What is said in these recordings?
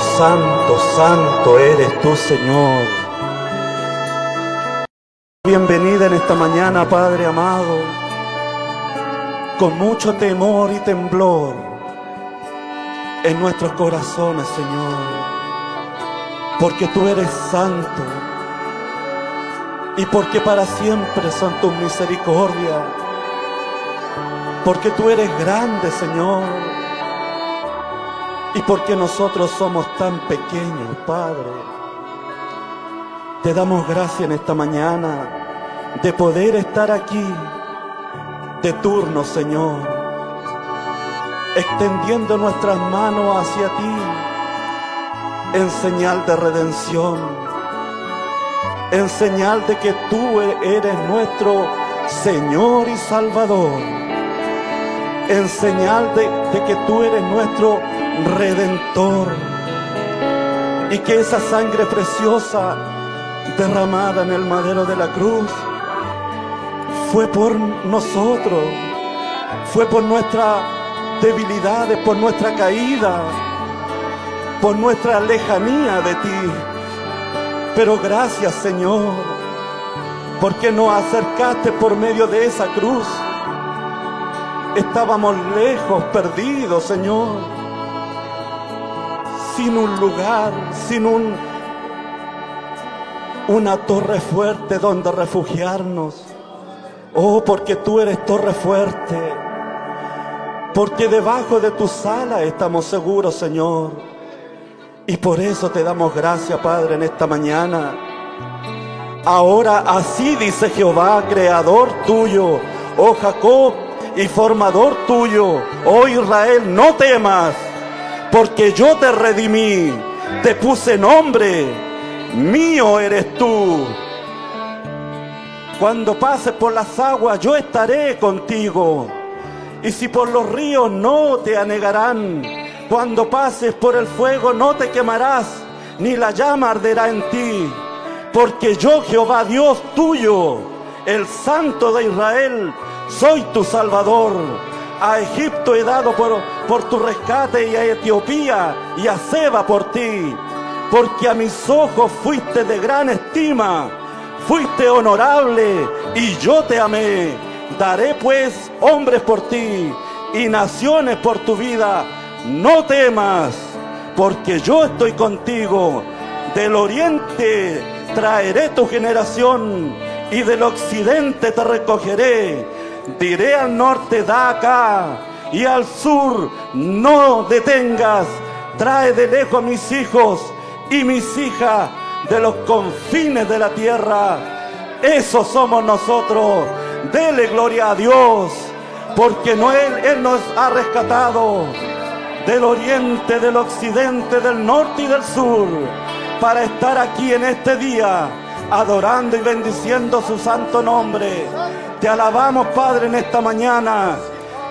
Santo, santo, eres tú, Señor. Bienvenida en esta mañana, Padre amado, con mucho temor y temblor en nuestros corazones, Señor, porque tú eres santo. Y porque para siempre son tus misericordias, porque tú eres grande, Señor y porque nosotros somos tan pequeños, Padre. Te damos gracias en esta mañana de poder estar aquí de turno, Señor, extendiendo nuestras manos hacia ti en señal de redención, en señal de que tú eres nuestro Señor y Salvador, en señal de, de que tú eres nuestro redentor. Y que esa sangre preciosa derramada en el madero de la cruz fue por nosotros, fue por nuestras debilidades, por nuestra caída, por nuestra lejanía de ti. Pero gracias Señor, porque nos acercaste por medio de esa cruz. Estábamos lejos, perdidos, Señor sin un lugar, sin un, una torre fuerte donde refugiarnos. Oh, porque tú eres torre fuerte. Porque debajo de tu sala estamos seguros, Señor. Y por eso te damos gracias, Padre, en esta mañana. Ahora así dice Jehová, creador tuyo, oh Jacob, y formador tuyo, oh Israel, no temas porque yo te redimí, te puse nombre, mío eres tú. Cuando pases por las aguas, yo estaré contigo. Y si por los ríos no te anegarán, cuando pases por el fuego no te quemarás, ni la llama arderá en ti. Porque yo, Jehová Dios tuyo, el Santo de Israel, soy tu Salvador a Egipto he dado por, por tu rescate y a Etiopía y a Seba por ti. Porque a mis ojos fuiste de gran estima, fuiste honorable y yo te amé. Daré pues hombres por ti y naciones por tu vida. No temas, porque yo estoy contigo. Del oriente traeré tu generación y del occidente te recogeré diré al norte, da acá, y al sur, no detengas. Trae de lejos mis hijos y mis hijas de los confines de la tierra. Eso somos nosotros. Dele gloria a Dios, porque no él, él nos ha rescatado del oriente, del occidente, del norte y del sur, para estar aquí en este día, adorando y bendiciendo su santo nombre. Te alabamos, Padre, en esta mañana.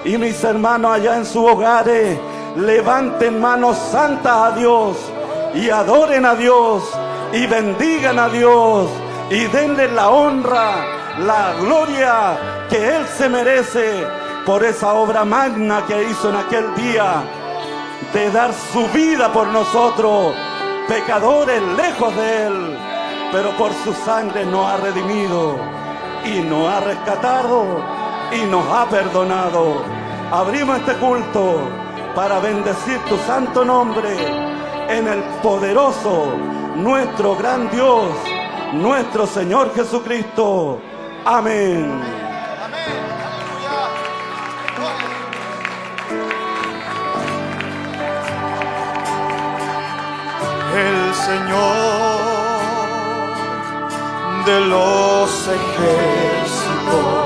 Y mis hermanos allá en sus hogares, levanten manos santas a Dios y adoren a Dios y bendigan a Dios y denle la honra, la gloria que Él se merece por esa obra magna que hizo en aquel día de dar su vida por nosotros, pecadores lejos de Él, pero por su sangre nos ha redimido y nos ha rescatado y nos ha perdonado. Abrimos este culto para bendecir tu santo nombre en el poderoso, nuestro gran Dios, nuestro Señor Jesucristo. Amén. El Señor de los ejércitos.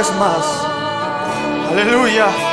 vez más. Aleluya.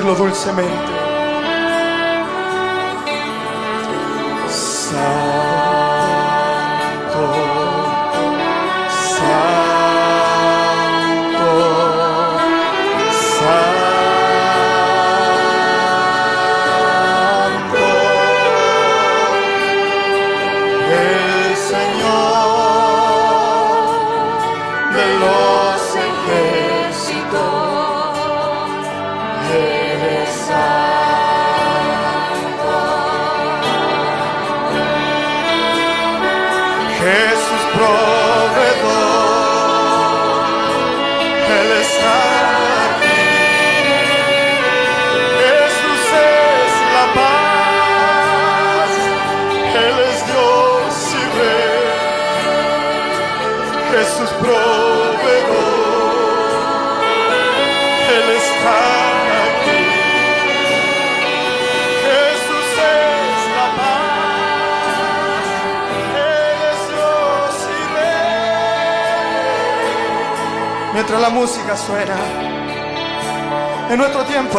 dirlo dolcemente.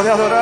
de adorar.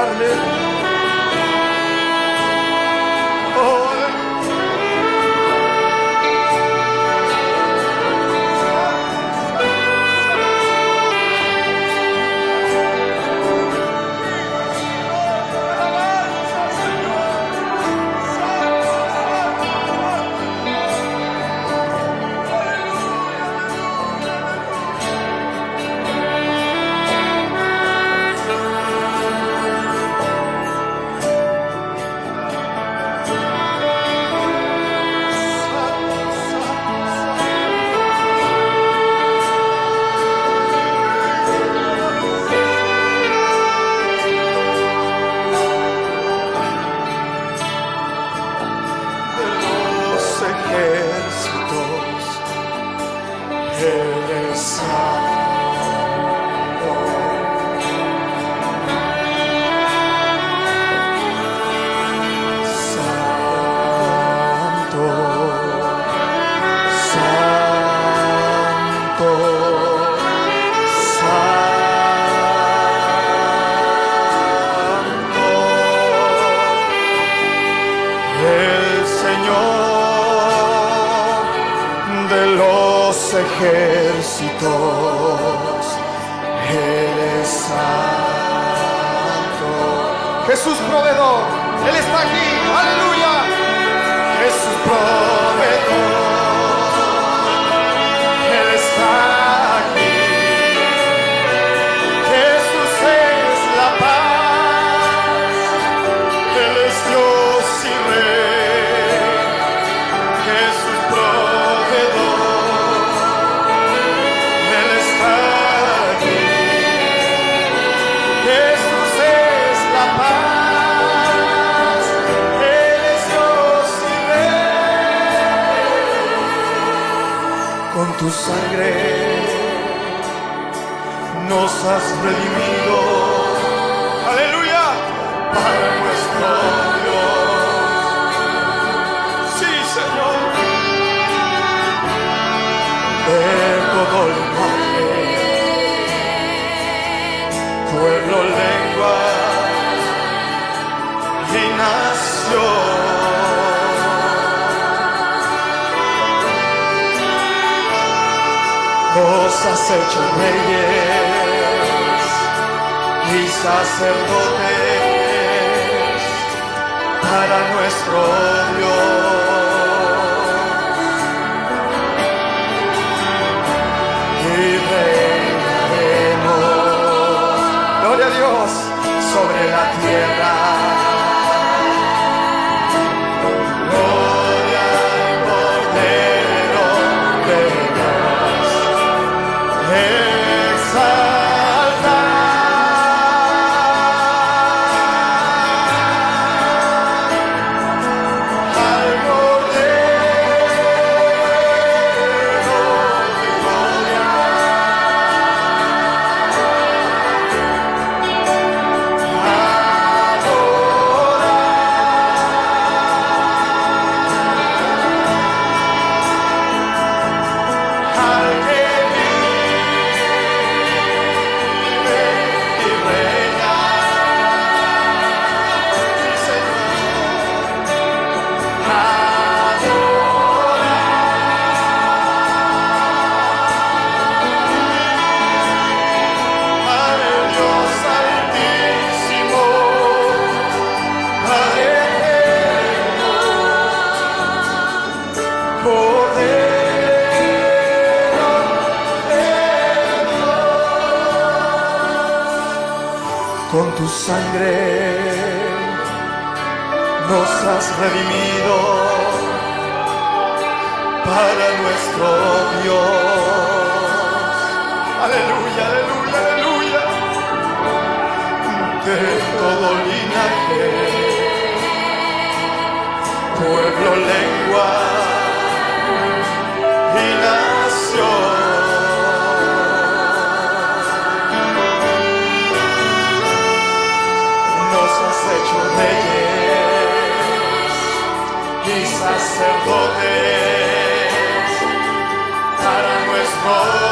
los ejércitos, eres santo. Jesús proveedor, Él está aquí, aleluya. Jesús proveedor. Tu sangre nos has redimido. Nos has hecho reyes y sacerdotes para nuestro Dios. Y reinaremos, gloria a Dios, sobre la tierra. Sangre nos has redimido para nuestro Dios. Aleluya, aleluya, aleluya. De todo linaje, pueblo, lengua para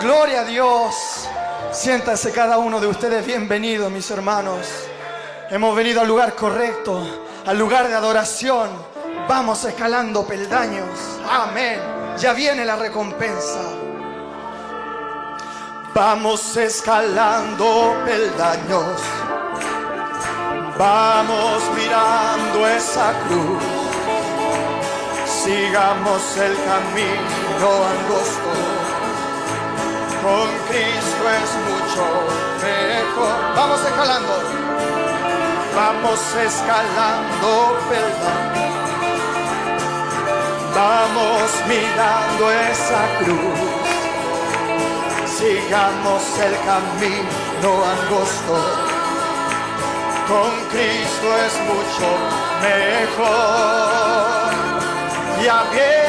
Gloria a Dios. Siéntase cada uno de ustedes bienvenidos, mis hermanos. Hemos venido al lugar correcto, al lugar de adoración. Vamos escalando peldaños. Amén. Ya viene la recompensa. Vamos escalando peldaños. Vamos mirando esa cruz. Sigamos el camino angosto con Cristo es mucho mejor. Vamos escalando, vamos escalando, perdón. Vamos mirando esa cruz. Sigamos el camino angosto. Con Cristo es mucho mejor. Ya viene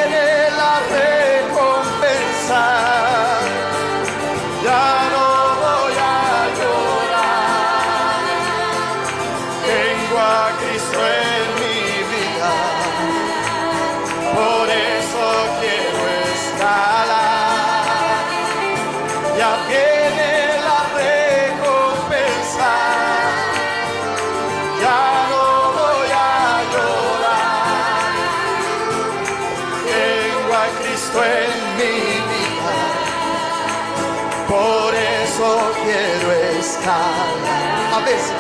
A veces,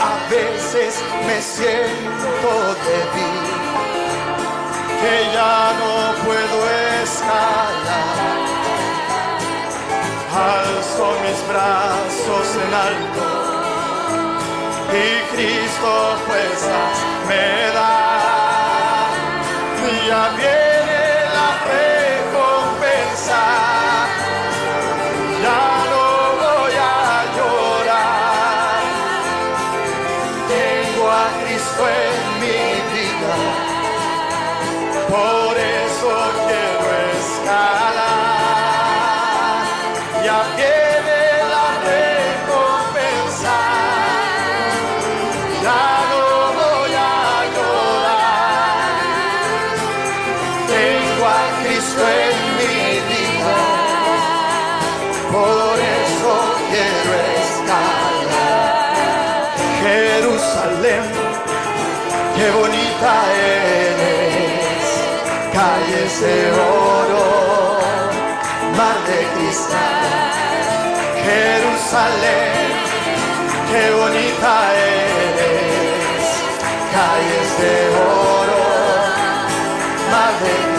a veces me siento débil, que ya no puedo escalar. Alzo mis brazos en alto y Cristo fuerzas me da. Ya viene la recompensa. Por eso quiero escalar y a pie de la recompensa ya no voy a llorar. Tengo a Cristo en mi vida, por eso quiero escalar. Jerusalén qué bonita eres, calles de oro, mar de cristal, Jerusalén, qué bonita eres, calles de oro, mar de cristal.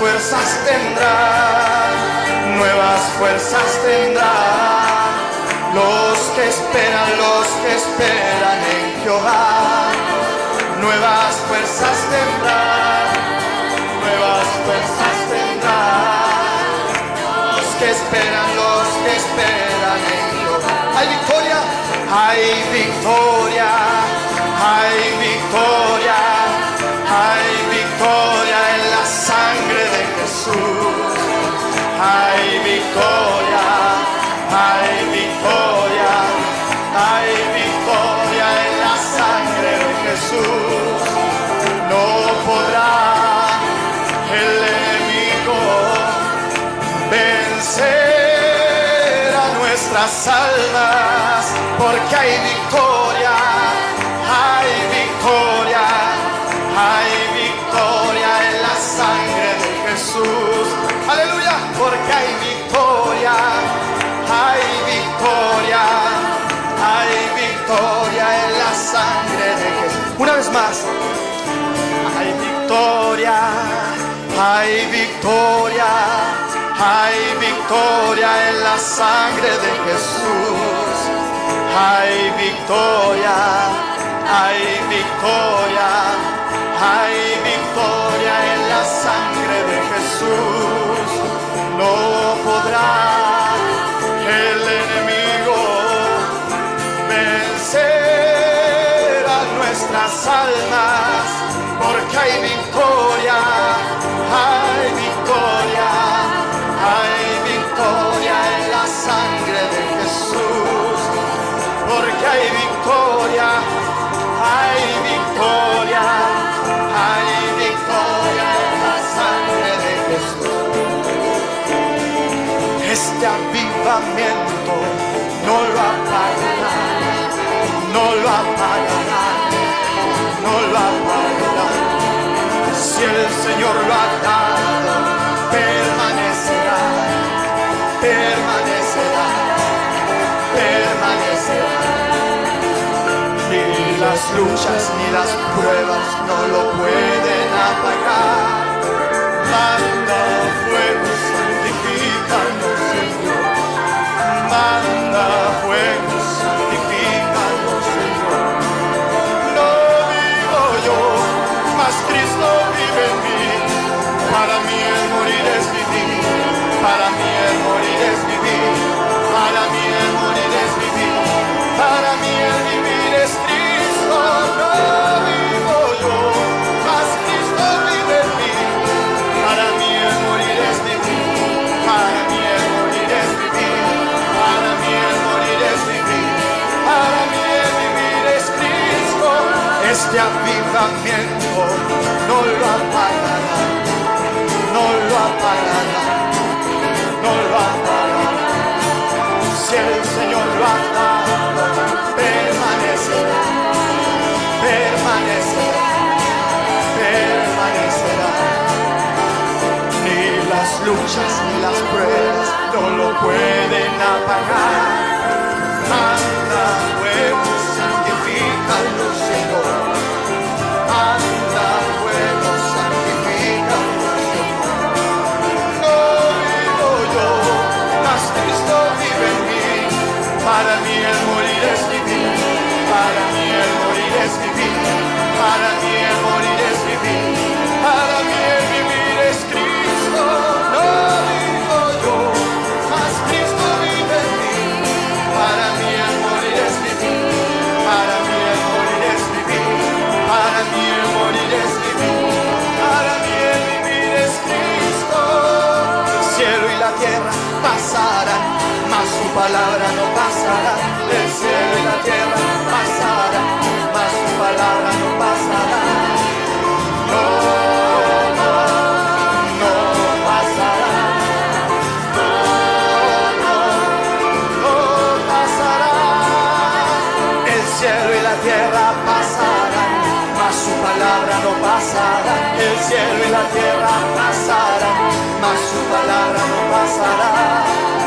Fuerzas tendrán, nuevas fuerzas tendrán, los que esperan, los que esperan en Jehová, nuevas fuerzas tendrán nuevas fuerzas tendrán. Los que esperan, los que esperan en Jehová. Hay victoria, hay victoria, hay victoria, Hay victoria, hay victoria, hay victoria en la sangre de Jesús. No podrá el enemigo vencer a nuestras almas, porque hay victoria, en la sangre de Jesús. Una vez más, hay victoria, hay victoria, hay victoria en la sangre de Jesús. Hay victoria, hay victoria, hay victoria en la sangre de Jesús. No podrá almas, porque hay victoria, hay victoria, hay victoria en la sangre de Jesús, porque hay victoria, hay victoria, hay victoria en la sangre de Jesús. Este avivamiento no lo apagará no lo apagarán, Si el Señor lo ha dado, permanecerá, permanecerá, permanecerá. Ni las luchas ni las pruebas no lo pueden apagar. Para mí el morir es vivir, para mí el morir es vivir, para mí el morir es vivir, para mí el vivir es Cristo. No vivo yo, mas Cristo vive en mí. Para mí el morir es vivir, para mí el morir es vivir, para mí el morir es vivir, para mí el vivir es Cristo. Este avivamiento no lo apagará, luchas y las pruebas no lo pueden apagar. Anda, fuego, santifícalo, palabra no pasará. El cielo y la tierra pasarán, mas su palabra no pasará. No, no, no pasará. No, no, no pasará. El cielo y la tierra pasarán, mas su palabra no pasará. El cielo y la tierra pasarán, mas su palabra no pasará.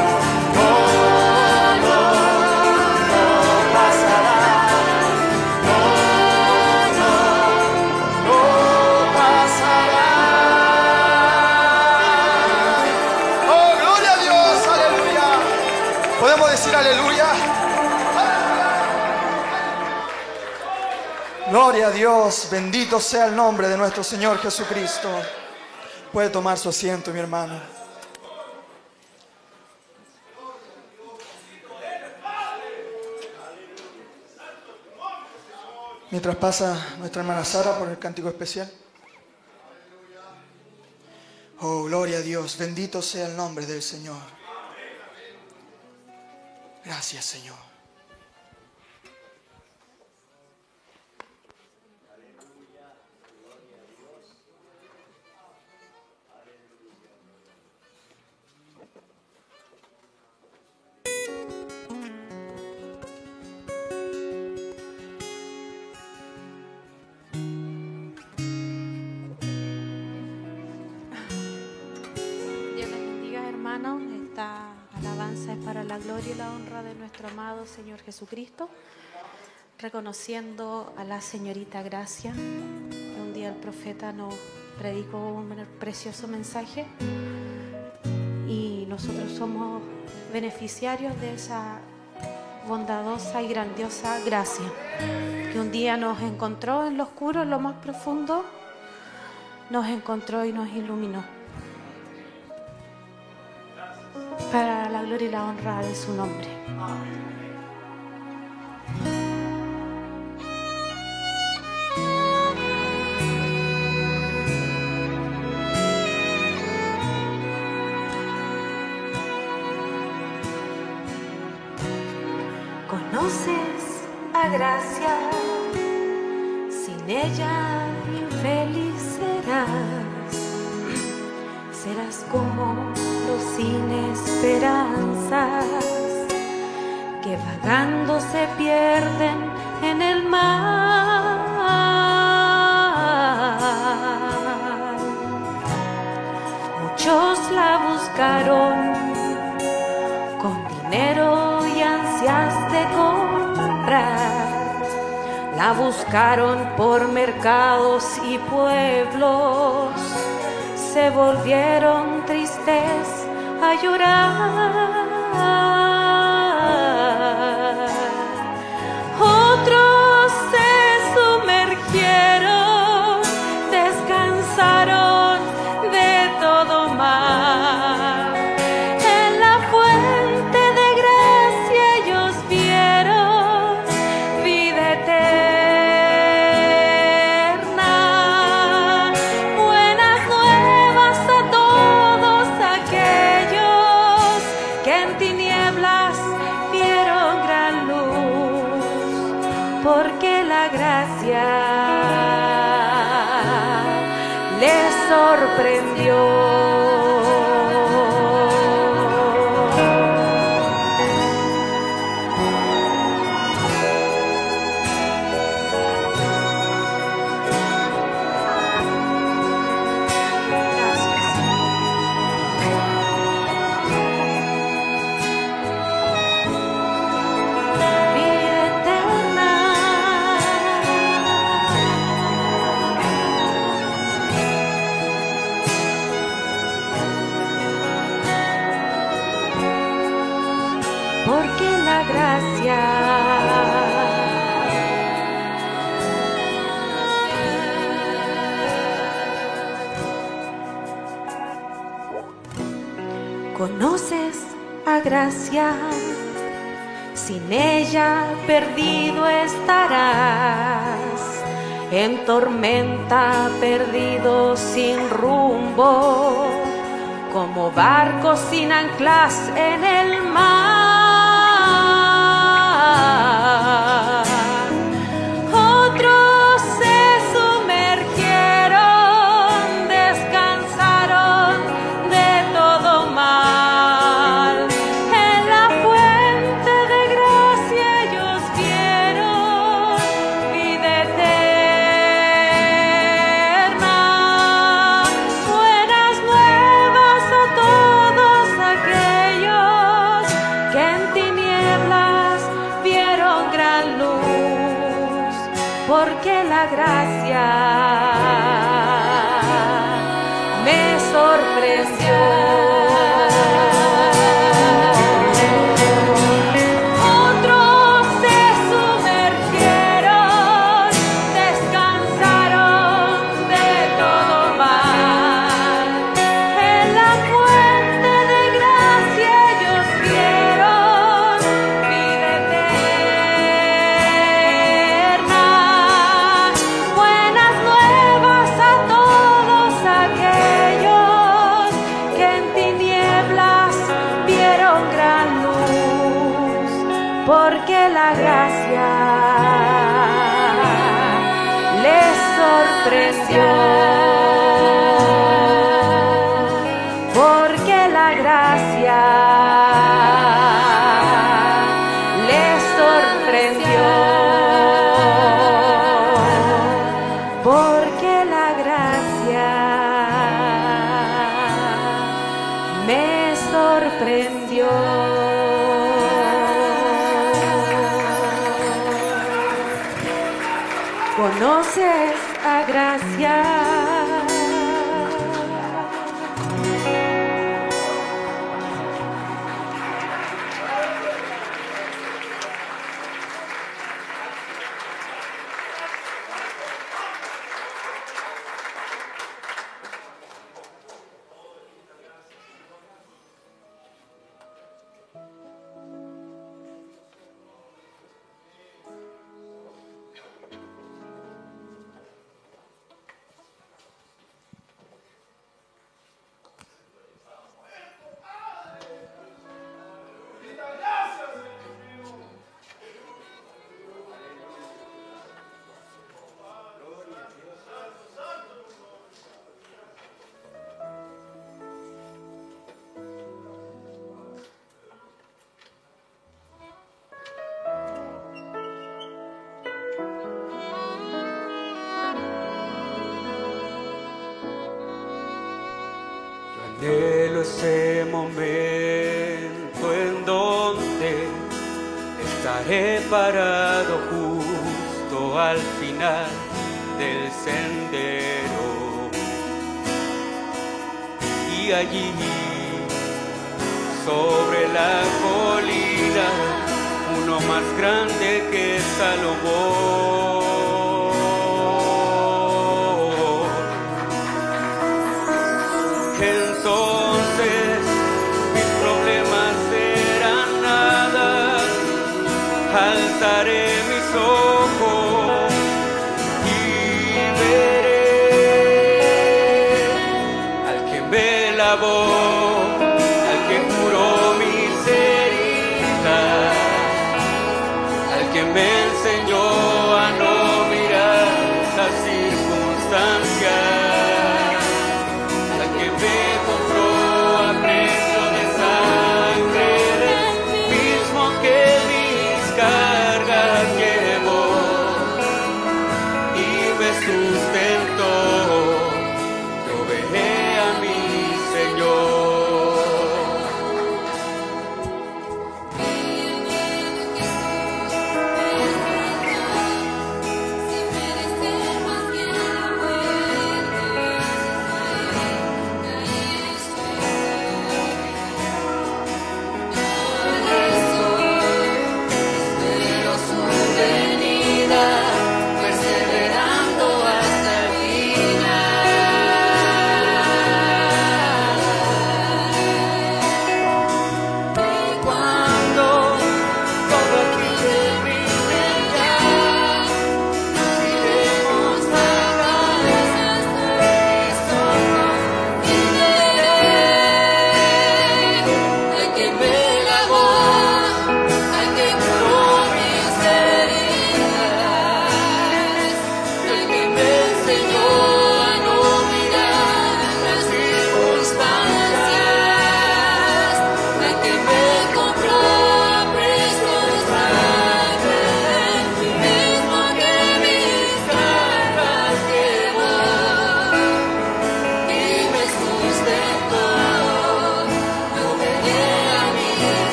Aleluya? Gloria a Dios, bendito sea el nombre de nuestro Señor Jesucristo. Puede tomar su asiento, mi hermano. Mientras pasa nuestra hermana Sara por el cántico especial. Oh, gloria a Dios, bendito sea el nombre del Señor. Gracias, Señor. Dios les bendiga, hermanos. Es para la gloria y la honra de nuestro amado Señor Jesucristo, reconociendo a la señorita Gracia. Un día el profeta nos predicó un precioso mensaje y nosotros somos beneficiarios de esa bondadosa y grandiosa gracia que un día nos encontró en lo oscuro, en lo más profundo, nos encontró y nos iluminó. Para la gloria y la honra de su nombre. Conoces a gracia, sin ella infeliz serás serás sin esperanzas que vagando se pierden en el mar. Muchos la buscaron con dinero y ansias de comprar. La buscaron por mercados y pueblos se volvieron tristes a llorar. sin ella perdido estarás, en tormenta perdido sin rumbo, como barco sin anclas en porque la gracia les sorprendió.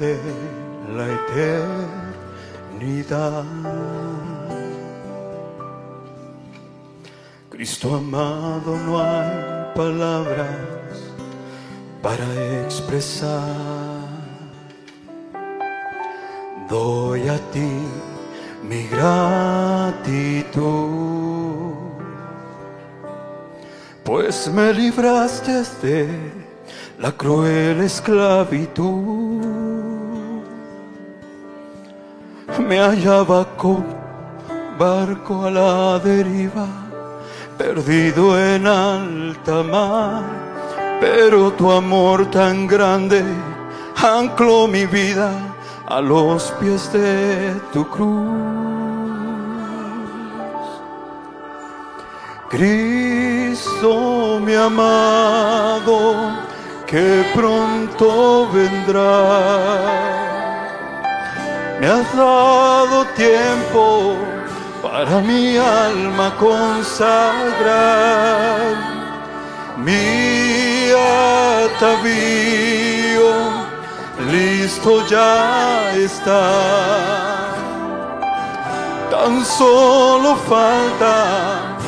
De la eternidad. Cristo amado, no hay palabras para expresar. Doy a ti mi gratitud, pues me libraste de la cruel esclavitud. Me hallaba con barco a la deriva, perdido en alta mar, pero tu amor tan grande ancló mi vida a los pies de tu cruz. Cristo mi amado, que pronto vendrá. Me has dado tiempo para mi alma consagrar. Mi atavío listo ya está. Tan solo falta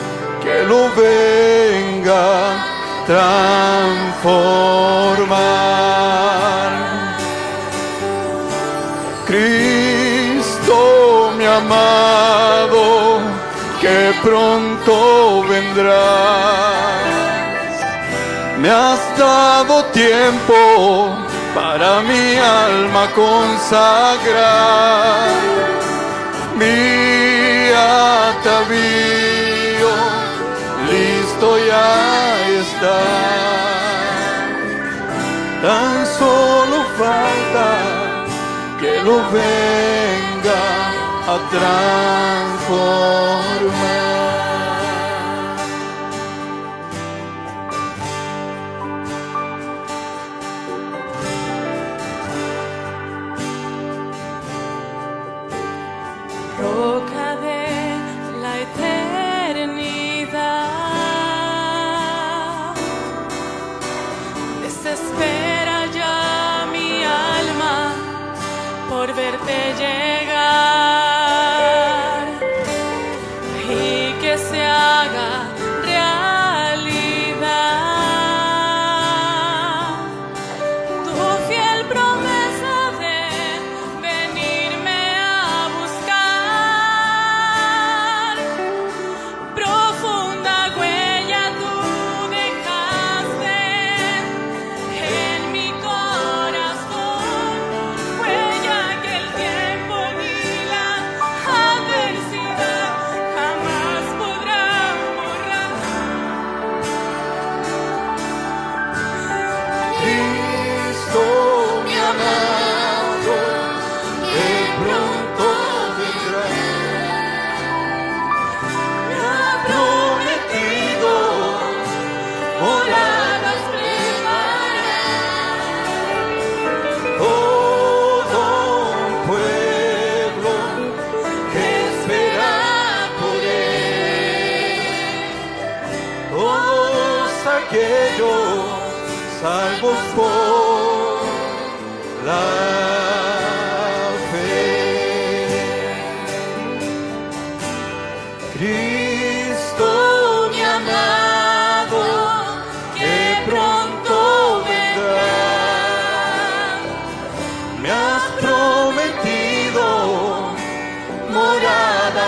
que lo venga transformar. Cristo amado, que pronto vendrás. Me has dado tiempo para mi alma consagrar. Mi atavío listo ya está. Tan solo falta que lo venga a transformar.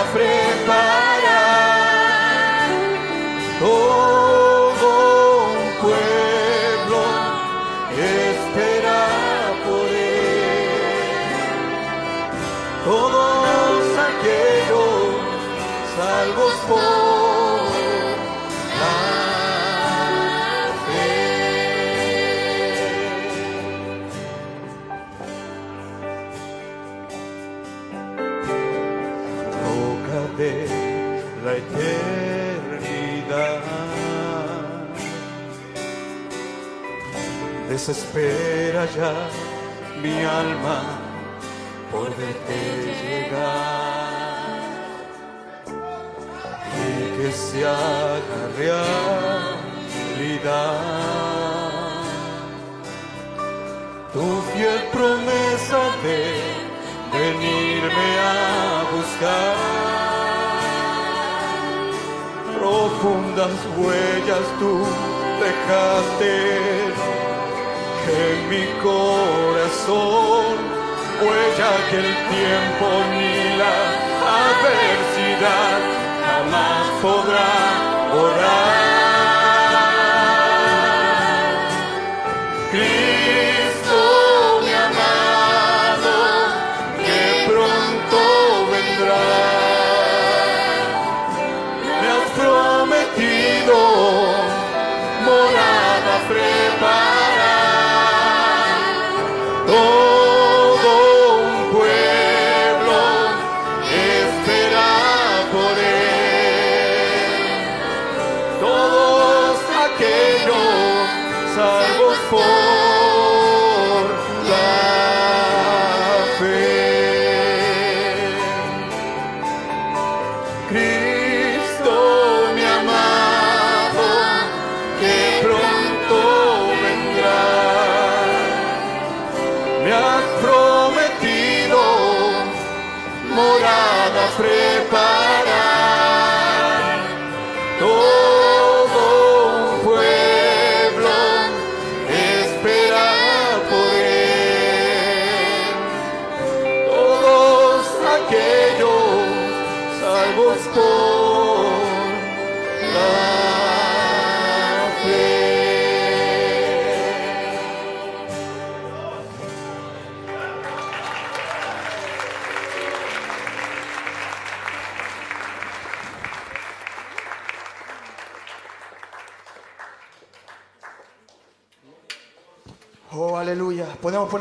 sofrer. Desespera ya mi alma por verte llegar y que se haga realidad tu fiel promesa de venirme a buscar. Profundas huellas tú dejaste en mi corazón, huella que el tiempo ni la adversidad jamás podrá borrar.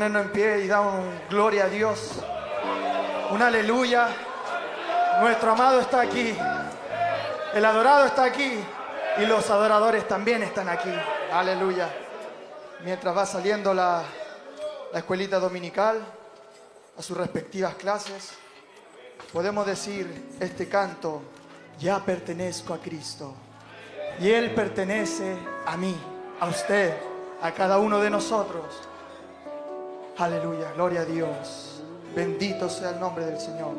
En pie y dar un gloria a Dios. Un aleluya. Nuestro amado está aquí. El adorado está aquí. Y los adoradores también están aquí. Aleluya. Mientras va saliendo la, la escuelita dominical a sus respectivas clases, podemos decir este canto, ya pertenezco a Cristo. Y Él pertenece a mí, a usted, a cada uno de nosotros. Aleluya, gloria a Dios. Bendito sea el nombre del Señor.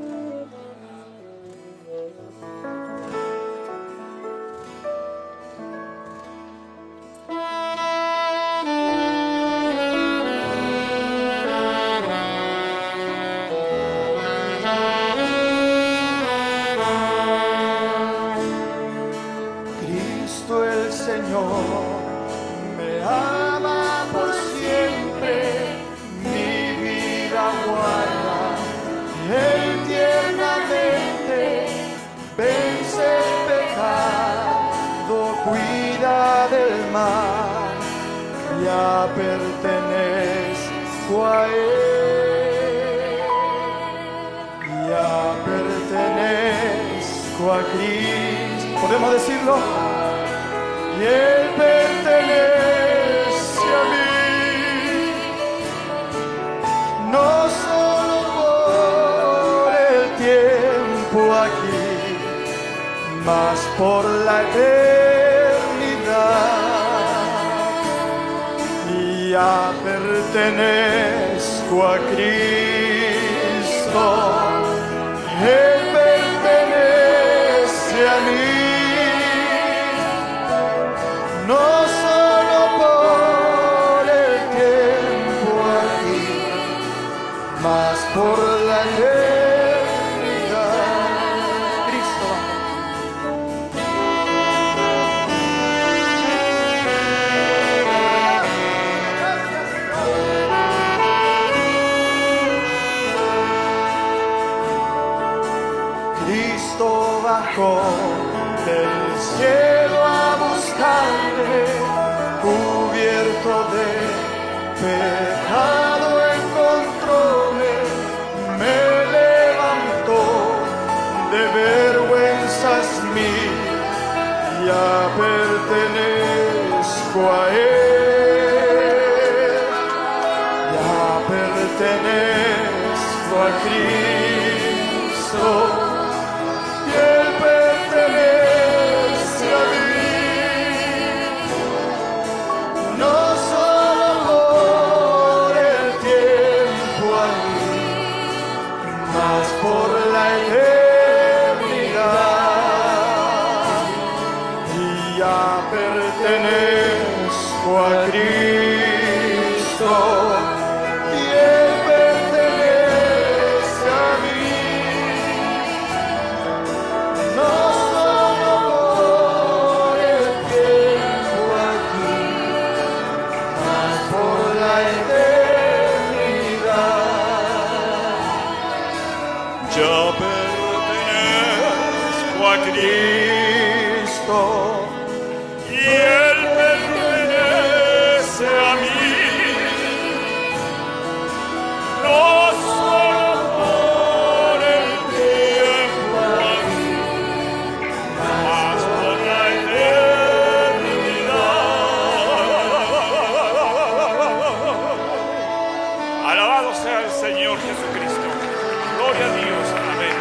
Gloria a Dios. Amén.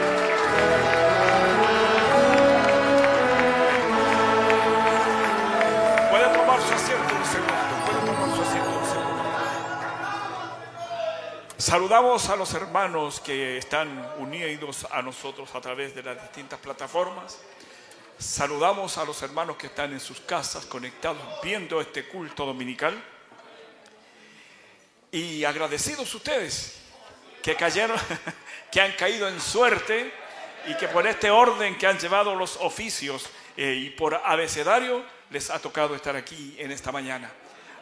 Puede tomar su asiento un segundo. Puede tomar su asiento un segundo. Saludamos a los hermanos que están unidos a nosotros a través de las distintas plataformas. Saludamos a los hermanos que están en sus casas conectados viendo este culto dominical. Y agradecidos ustedes que cayeron, que han caído en suerte y que por este orden que han llevado los oficios eh, y por abecedario les ha tocado estar aquí en esta mañana.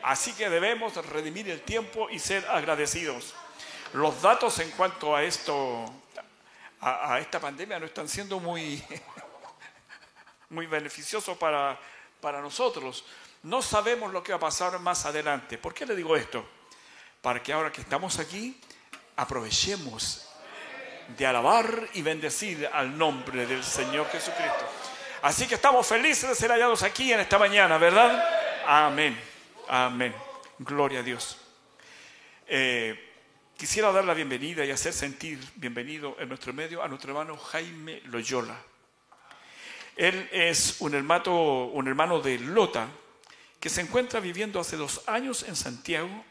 Así que debemos redimir el tiempo y ser agradecidos. Los datos en cuanto a esto, a, esta pandemia, no están siendo muy, muy beneficiosos para, para nosotros. No sabemos lo que va a pasar más adelante. ¿Por qué le digo esto? Para que ahora que estamos aquí, aprovechemos de alabar y bendecir al nombre del Señor Jesucristo. Así que estamos felices de ser hallados aquí en esta mañana, ¿verdad? Amén. Amén. Gloria a Dios. Eh, quisiera dar la bienvenida y hacer sentir bienvenido en nuestro medio a nuestro hermano Jaime Loyola. Él es un hermano, un hermano de Lota que se encuentra viviendo hace dos años en Santiago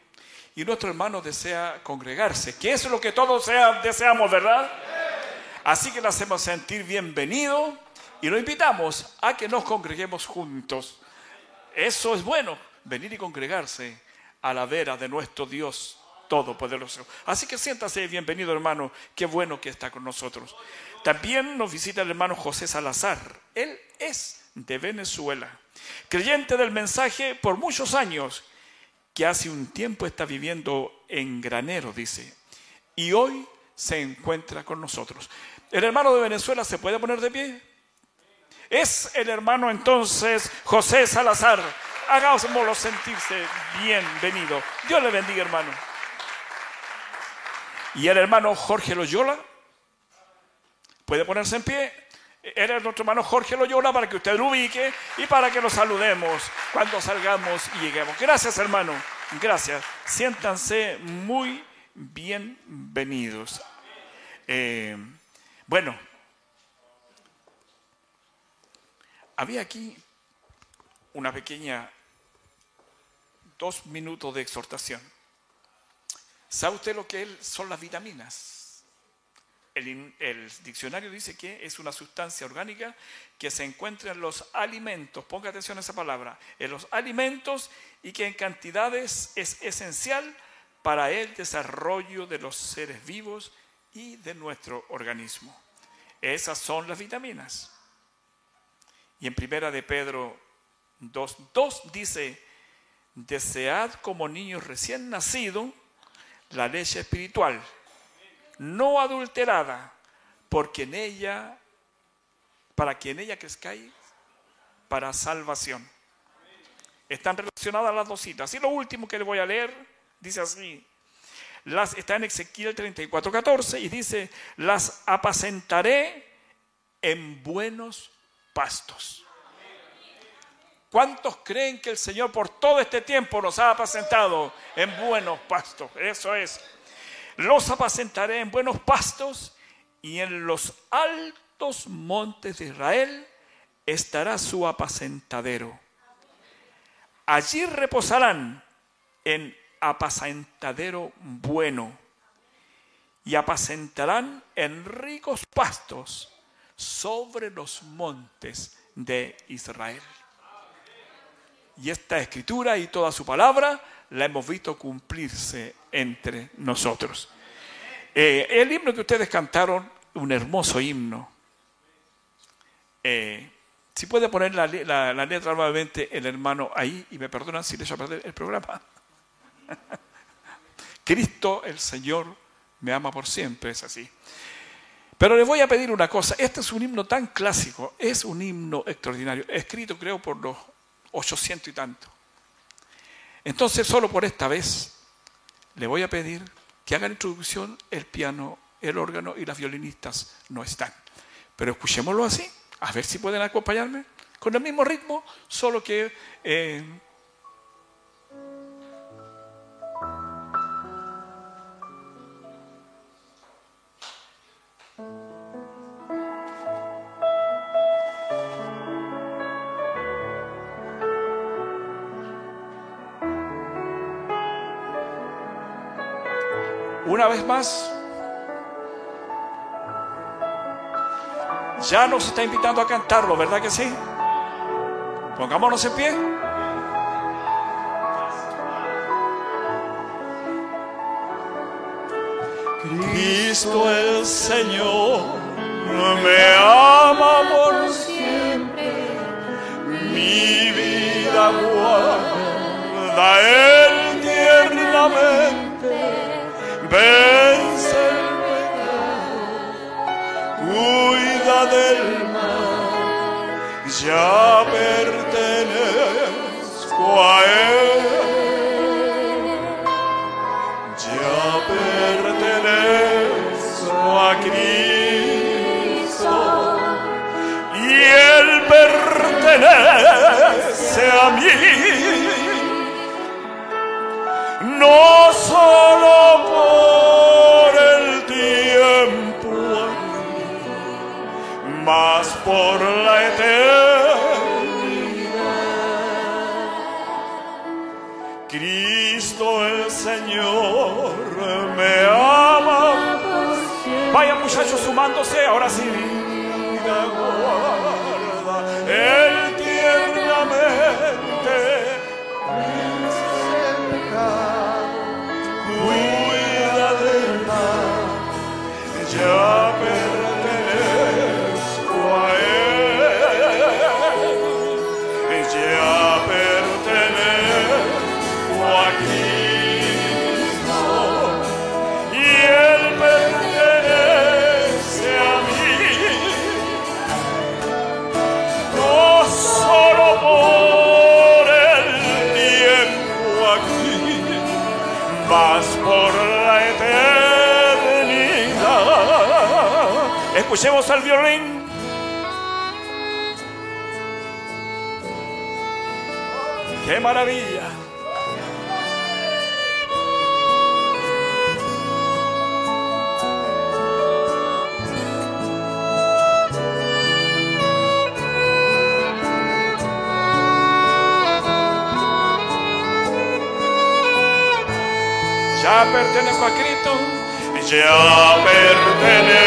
y nuestro hermano desea congregarse, que es lo que todos sea- deseamos, ¿verdad? Así que le hacemos sentir bienvenido y lo invitamos a que nos congreguemos juntos. Eso es bueno, venir y congregarse a la vera de nuestro Dios Todopoderoso. Así que siéntase bienvenido, hermano. Qué bueno que está con nosotros. También nos visita el hermano José Salazar. Él es de Venezuela, creyente del mensaje por muchos años, que hace un tiempo está viviendo en Granero, dice, y hoy se encuentra con nosotros. El hermano de Venezuela se puede poner de pie. Es el hermano entonces José Salazar. Hagámoslo sentirse bienvenido. Dios le bendiga, hermano. Y el hermano Jorge Loyola puede ponerse en pie. Era nuestro hermano Jorge Loyola para que usted lo ubique y para que lo saludemos cuando salgamos y lleguemos. Gracias, hermano. Gracias. Siéntanse muy bienvenidos. Eh, bueno, había aquí una pequeña, dos minutos de exhortación. ¿Sabe usted lo que son las vitaminas? El, diccionario dice que es una sustancia orgánica que se encuentra en los alimentos, ponga atención a esa palabra, en los alimentos y que en cantidades es esencial para el desarrollo de los seres vivos y de nuestro organismo. Esas son las vitaminas. Y en primera de Pedro 2.2 dice, desead como niños recién nacidos la leche espiritual, no adulterada, porque en ella, para que en ella crezcáis para salvación. Están relacionadas las dos citas. Y lo último que le voy a leer dice así. Las, está en Ezequiel 34:14 y dice, las apacentaré en buenos pastos. ¿Cuántos creen que el Señor por todo este tiempo nos ha apacentado en buenos pastos? Eso es. Los apacentaré en buenos pastos y en los altos montes de Israel estará su apacentadero. Allí reposarán en apacentadero bueno y apacentarán en ricos pastos sobre los montes de Israel. y esta escritura y toda su palabra la hemos visto cumplirse entre nosotros. Eh, el himno que ustedes cantaron, un hermoso himno. Eh, si puede poner la, letra nuevamente el hermano ahí y me perdonan si le echo a perder el programa. Cristo el Señor me ama por siempre, es así. Pero les voy a pedir una cosa, este es un himno tan clásico, es un himno extraordinario, escrito creo por los 800 y tanto. Entonces, solo por esta vez, le voy a pedir que hagan introducción, el piano, el órgano y las violinistas no están. Pero escuchémoslo así, a ver si pueden acompañarme, con el mismo ritmo, solo que... Eh, Una vez más, ya nos está invitando a cantarlo, ¿verdad que sí? Pongámonos en pie. Cristo el Señor me ama por siempre, mi vida guarda Él tiernamente vence el pecado, cuida del mal, ya pertenezco a él, ya pertenezco a Cristo y él pertenece a mí. No solo por por la eternidad. Cristo el Señor me ama. Vayan muchachos sumándose, ahora sí. Guarda, él Escuchemos al violín. ¡Qué maravilla! Ya pertenezco a Cristo, ya pertenezco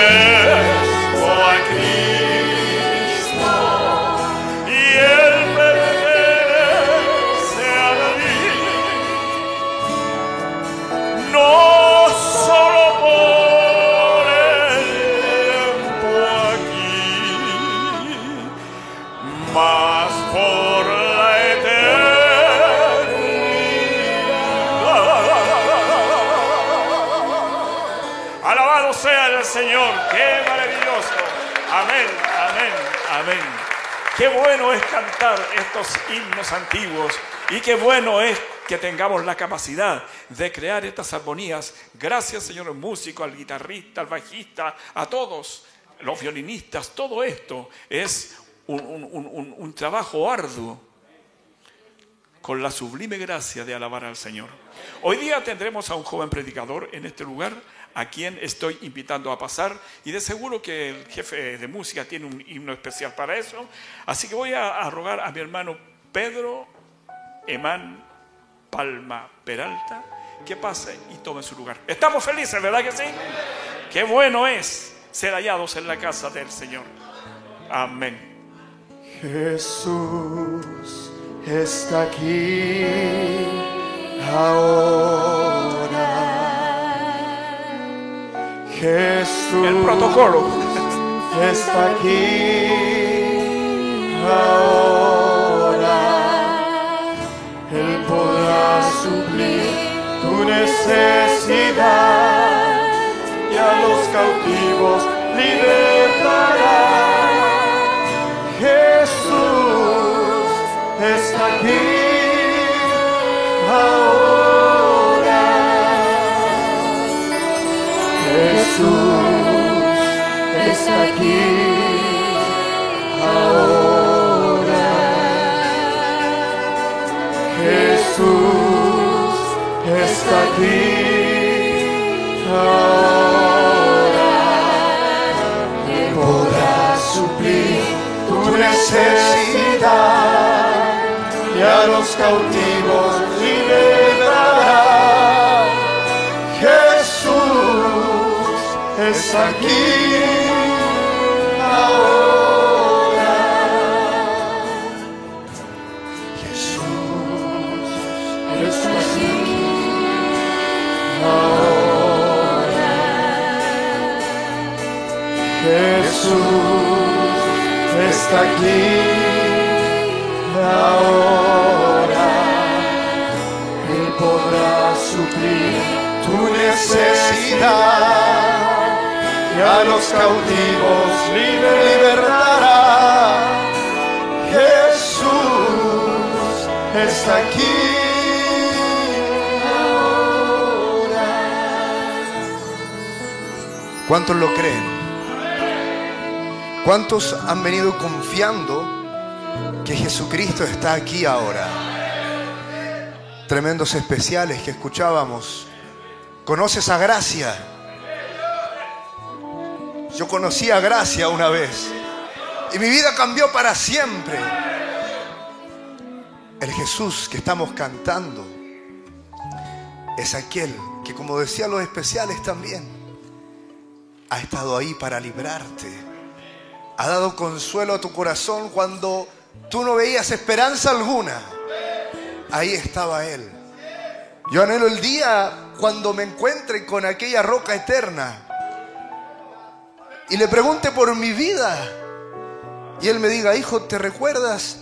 Qué bueno es cantar estos himnos antiguos y qué bueno es que tengamos la capacidad de crear estas armonías. Gracias, Señor músico, al guitarrista, al bajista, a todos, los violinistas. Todo esto es un, trabajo arduo con la sublime gracia de alabar al Señor. Hoy día tendremos a un joven predicador en este lugar, a quien estoy invitando a pasar, y de seguro que el jefe de música tiene un himno especial para eso. Así que voy a, a rogar a mi hermano Pedro Emán Palma Peralta que pase y tome su lugar. Estamos felices, ¿verdad que sí? Qué bueno es ser hallados en la casa del Señor. Amén. Jesús está aquí ahora. Jesús El protocolo. está aquí ahora. Él podrá suplir tu necesidad y a los cautivos libertará. Jesús está aquí ahora. Jesús está aquí ahora. Jesús está aquí ahora. Él podrá suplir tu necesidad y a los cautivos libertará. Está aquí ahora. Jesús está aquí ahora. Jesús está aquí ahora. Él podrá suplir tu necesidad y a los cautivos libertará. Jesús está aquí. ¿Cuántos lo creen? ¿Cuántos han venido confiando que Jesucristo está aquí ahora? Tremendos especiales que escuchábamos. ¿Conoces a Gracia? Yo conocí a Gracia una vez y mi vida cambió para siempre. El Jesús que estamos cantando es aquel que, como decían los especiales también, ha estado ahí para librarte. Ha dado consuelo a tu corazón cuando tú no veías esperanza alguna. Ahí estaba Él. Yo anhelo el día cuando me encuentre con aquella roca eterna y le pregunte por mi vida y Él me diga, hijo, ¿te recuerdas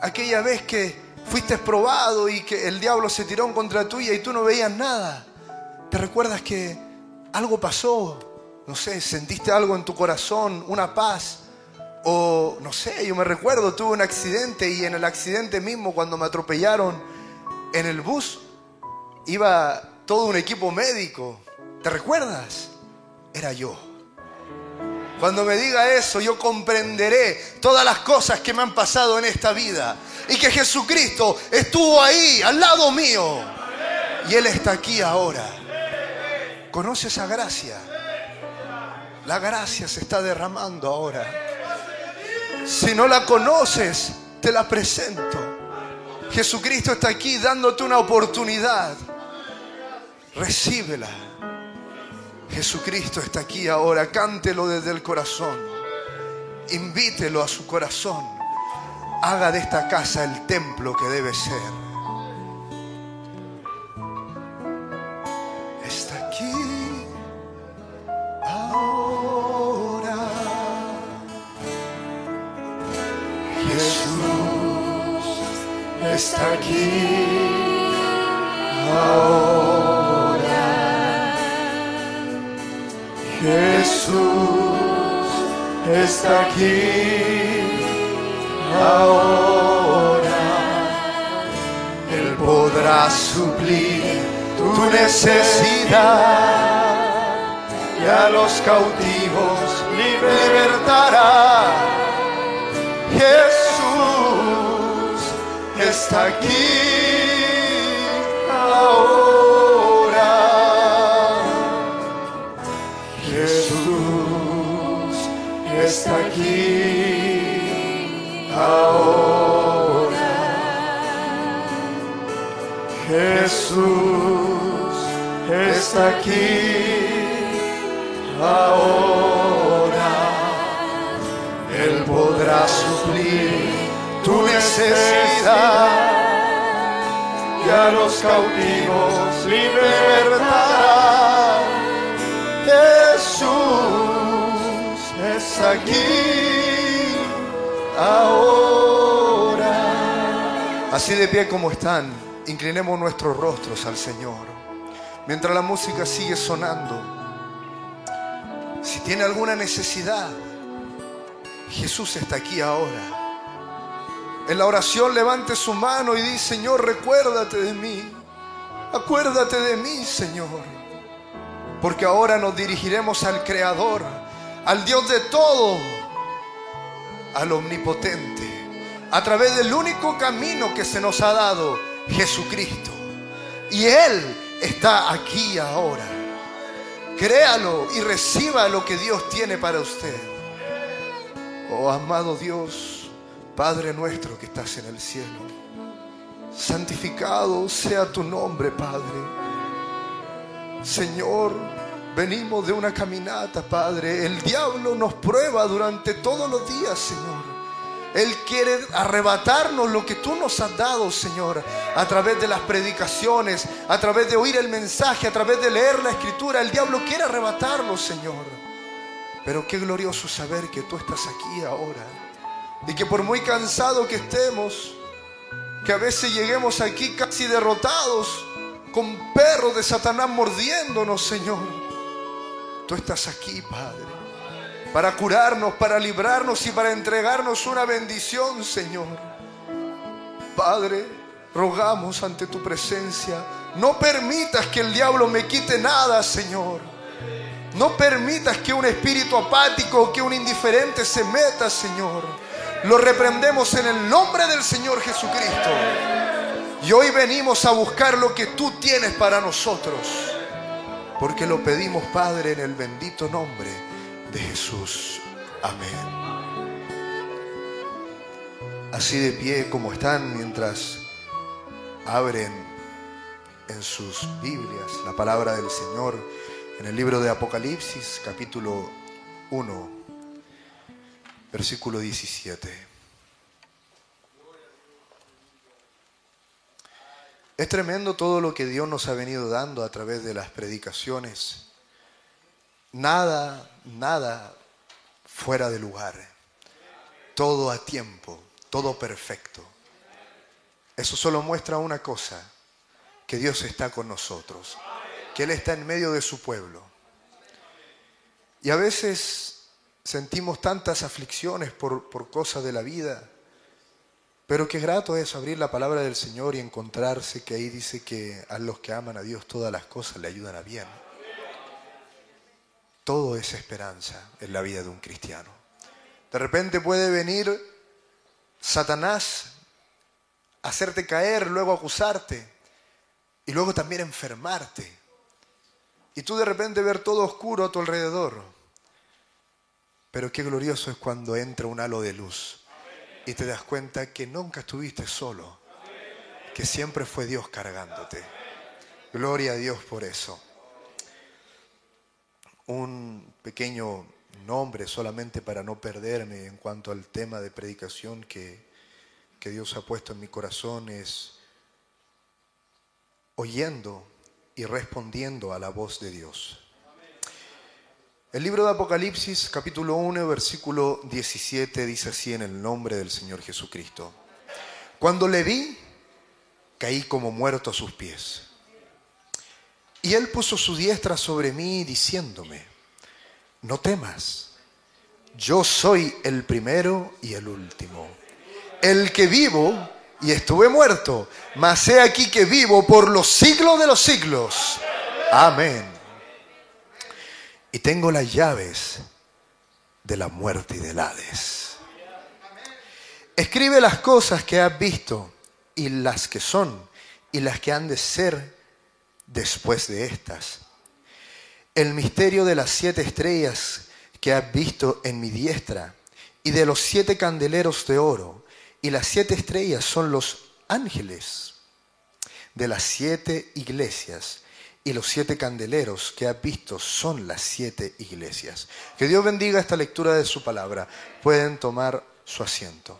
aquella vez que fuiste probado y que el diablo se tiró en contra tuya y tú no veías nada? ¿Te recuerdas que algo pasó? No sé, sentiste algo en tu corazón, una paz. O no sé, yo me recuerdo, tuve un accidente y en el accidente mismo cuando me atropellaron en el bus iba todo un equipo médico. ¿Te recuerdas? Era yo. Cuando me diga eso, yo comprenderé todas las cosas que me han pasado en esta vida. Y que Jesucristo estuvo ahí, al lado mío. Y Él está aquí ahora. ¿Conoce esa gracia? La gracia se está derramando ahora. Si no la conoces, te la presento. Jesucristo está aquí dándote una oportunidad. Recíbela. Jesucristo está aquí ahora. Cántelo desde el corazón. Invítelo a su corazón. Haga de esta casa el templo que debe ser. Está aquí ahora. Jesús está aquí ahora. Él podrá suplir tu necesidad y a los cautivos libertará. Jesús está aquí ahora. Está aquí ahora. Jesús está aquí ahora. Él podrá suplir tu necesidad y a los cautivos libertará. Aquí ahora. Así de pie como están, inclinemos nuestros rostros al Señor. Mientras la música sigue sonando, si tiene alguna necesidad, Jesús está aquí ahora. En la oración levante su mano y dice, Señor, recuérdate de mí. Acuérdate de mí, Señor. Porque ahora nos dirigiremos al Creador, al Dios de todo, al Omnipotente, a través del único camino que se nos ha dado, Jesucristo. Y Él está aquí ahora. Créalo y reciba lo que Dios tiene para usted. Oh amado Dios, Padre nuestro que estás en el cielo, santificado sea tu nombre, Padre. Señor, venimos de una caminata, Padre. El diablo nos prueba durante todos los días, Señor. Él quiere arrebatarnos lo que tú nos has dado, Señor, a través de las predicaciones, a través de oír el mensaje, a través de leer la escritura. El diablo quiere arrebatarnos, Señor. Pero qué glorioso saber que tú estás aquí ahora. Y que por muy cansado que estemos, que a veces lleguemos aquí casi derrotados, con perros de Satanás mordiéndonos, Señor. Tú estás aquí, Padre para curarnos, para librarnos y para entregarnos una bendición, Señor. Padre, rogamos ante tu presencia, no permitas que el diablo me quite nada, Señor. No permitas que un espíritu apático o que un indiferente se meta, Señor. Lo reprendemos en el nombre del Señor Jesucristo. Y hoy venimos a buscar lo que tú tienes para nosotros. Porque lo pedimos, Padre, en el bendito nombre de Jesús. Amén. Así de pie como están mientras abren en sus Biblias la palabra del Señor en el libro de Apocalipsis capítulo 1, versículo 17. Es tremendo todo lo que Dios nos ha venido dando a través de las predicaciones. Nada, nada fuera de lugar. Todo a tiempo, todo perfecto. Eso solo muestra una cosa, que Dios está con nosotros, que Él está en medio de su pueblo. Y a veces sentimos tantas aflicciones por, por cosas de la vida, pero qué grato es abrir la palabra del Señor y encontrarse que ahí dice que a los que aman a Dios todas las cosas le ayudan a bien. Todo es esperanza en la vida de un cristiano. De repente puede venir Satanás hacerte caer, luego acusarte y luego también enfermarte. Y tú de repente ver todo oscuro a tu alrededor. Pero qué glorioso es cuando entra un halo de luz y te das cuenta que nunca estuviste solo, que siempre fue Dios cargándote. Gloria a Dios por eso un pequeño nombre solamente para no perderme en cuanto al tema de predicación que, que Dios ha puesto en mi corazón es oyendo y respondiendo a la voz de Dios. El libro de Apocalipsis, capítulo 1, versículo 17, dice así en el nombre del Señor Jesucristo. Cuando le vi, caí como muerto a sus pies. Y él puso su diestra sobre mí diciéndome, no temas, yo soy el primero y el último, el que vivo y estuve muerto, mas he aquí que vivo por los siglos de los siglos. Amén. Y tengo las llaves de la muerte y del Hades. Escribe las cosas que has visto y las que son y las que han de ser después de estas. El misterio de las siete estrellas que has visto en mi diestra y de los siete candeleros de oro. Y las siete estrellas son los ángeles de las siete iglesias y los siete candeleros que has visto son las siete iglesias. Que Dios bendiga esta lectura de su palabra. Pueden tomar su asiento.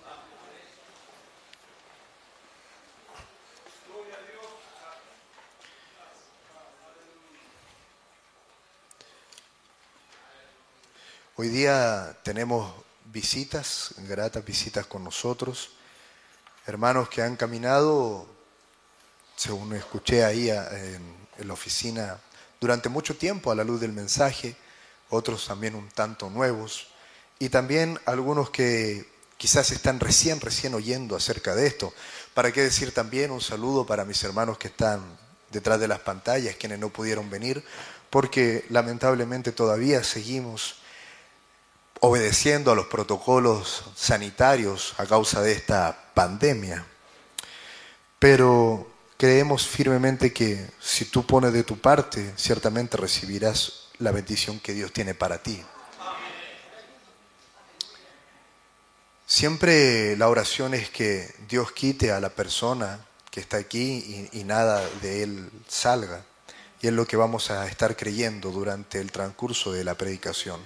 Hoy día tenemos visitas, gratas visitas con nosotros, hermanos que han caminado, según escuché ahí en en la oficina, durante mucho tiempo a la luz del mensaje, otros también un tanto nuevos, y también algunos que quizás están recién, recién oyendo acerca de esto. ¿Para qué decir también un saludo para mis hermanos que están detrás de las pantallas, quienes no pudieron venir, porque lamentablemente todavía seguimos obedeciendo a los protocolos sanitarios a causa de esta pandemia. Pero creemos firmemente que si tú pones de tu parte, ciertamente recibirás la bendición que Dios tiene para ti. Siempre la oración es que Dios quite a la persona que está aquí y, y, nada de él salga. Y es lo que vamos a estar creyendo durante el transcurso de la predicación.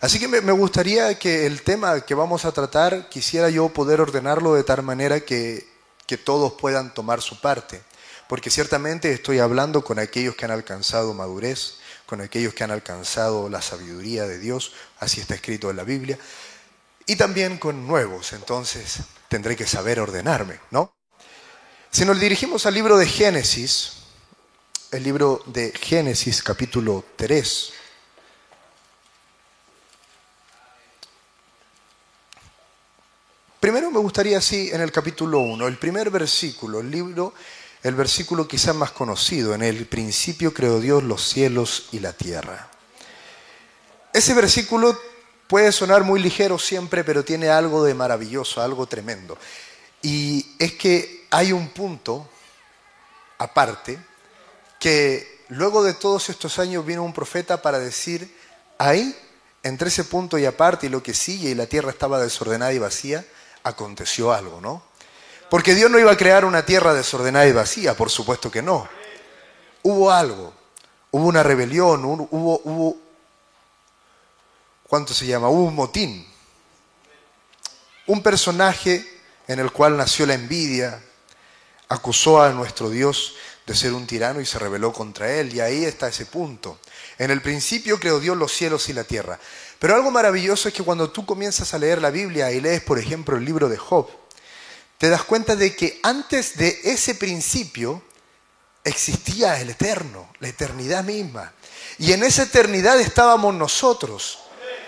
Así que me, me gustaría que el tema que vamos a tratar, quisiera yo poder ordenarlo de tal manera que, que todos puedan tomar su parte. Porque ciertamente estoy hablando con aquellos que han alcanzado madurez, con aquellos que han alcanzado la sabiduría de Dios, así está escrito en la Biblia y también con nuevos, entonces tendré que saber ordenarme, ¿no? Si nos dirigimos al libro de Génesis, el libro de Génesis capítulo 3, primero me gustaría así en el capítulo 1, el primer versículo, el libro, el versículo quizás más conocido, en el principio creó Dios los cielos y la tierra. Ese versículo Puede sonar muy ligero siempre, pero tiene algo de maravilloso, algo tremendo. Y es que hay un punto aparte que luego de todos estos años vino un profeta para decir, ahí, entre ese punto y aparte y lo que sigue y la tierra estaba desordenada y vacía, aconteció algo, ¿no? Porque Dios no iba a crear una tierra desordenada y vacía, por supuesto que no. Hubo algo, hubo una rebelión, hubo, hubo ¿cuánto se llama? un motín. Un personaje en el cual nació la envidia, acusó a nuestro Dios de ser un tirano y se rebeló contra él. Y ahí está ese punto. En el principio creó Dios los cielos y la tierra. Pero algo maravilloso es que cuando tú comienzas a leer la Biblia y lees, por ejemplo, el libro de Job, te das cuenta de que antes de ese principio existía el eterno, la eternidad misma. Y en esa eternidad estábamos nosotros.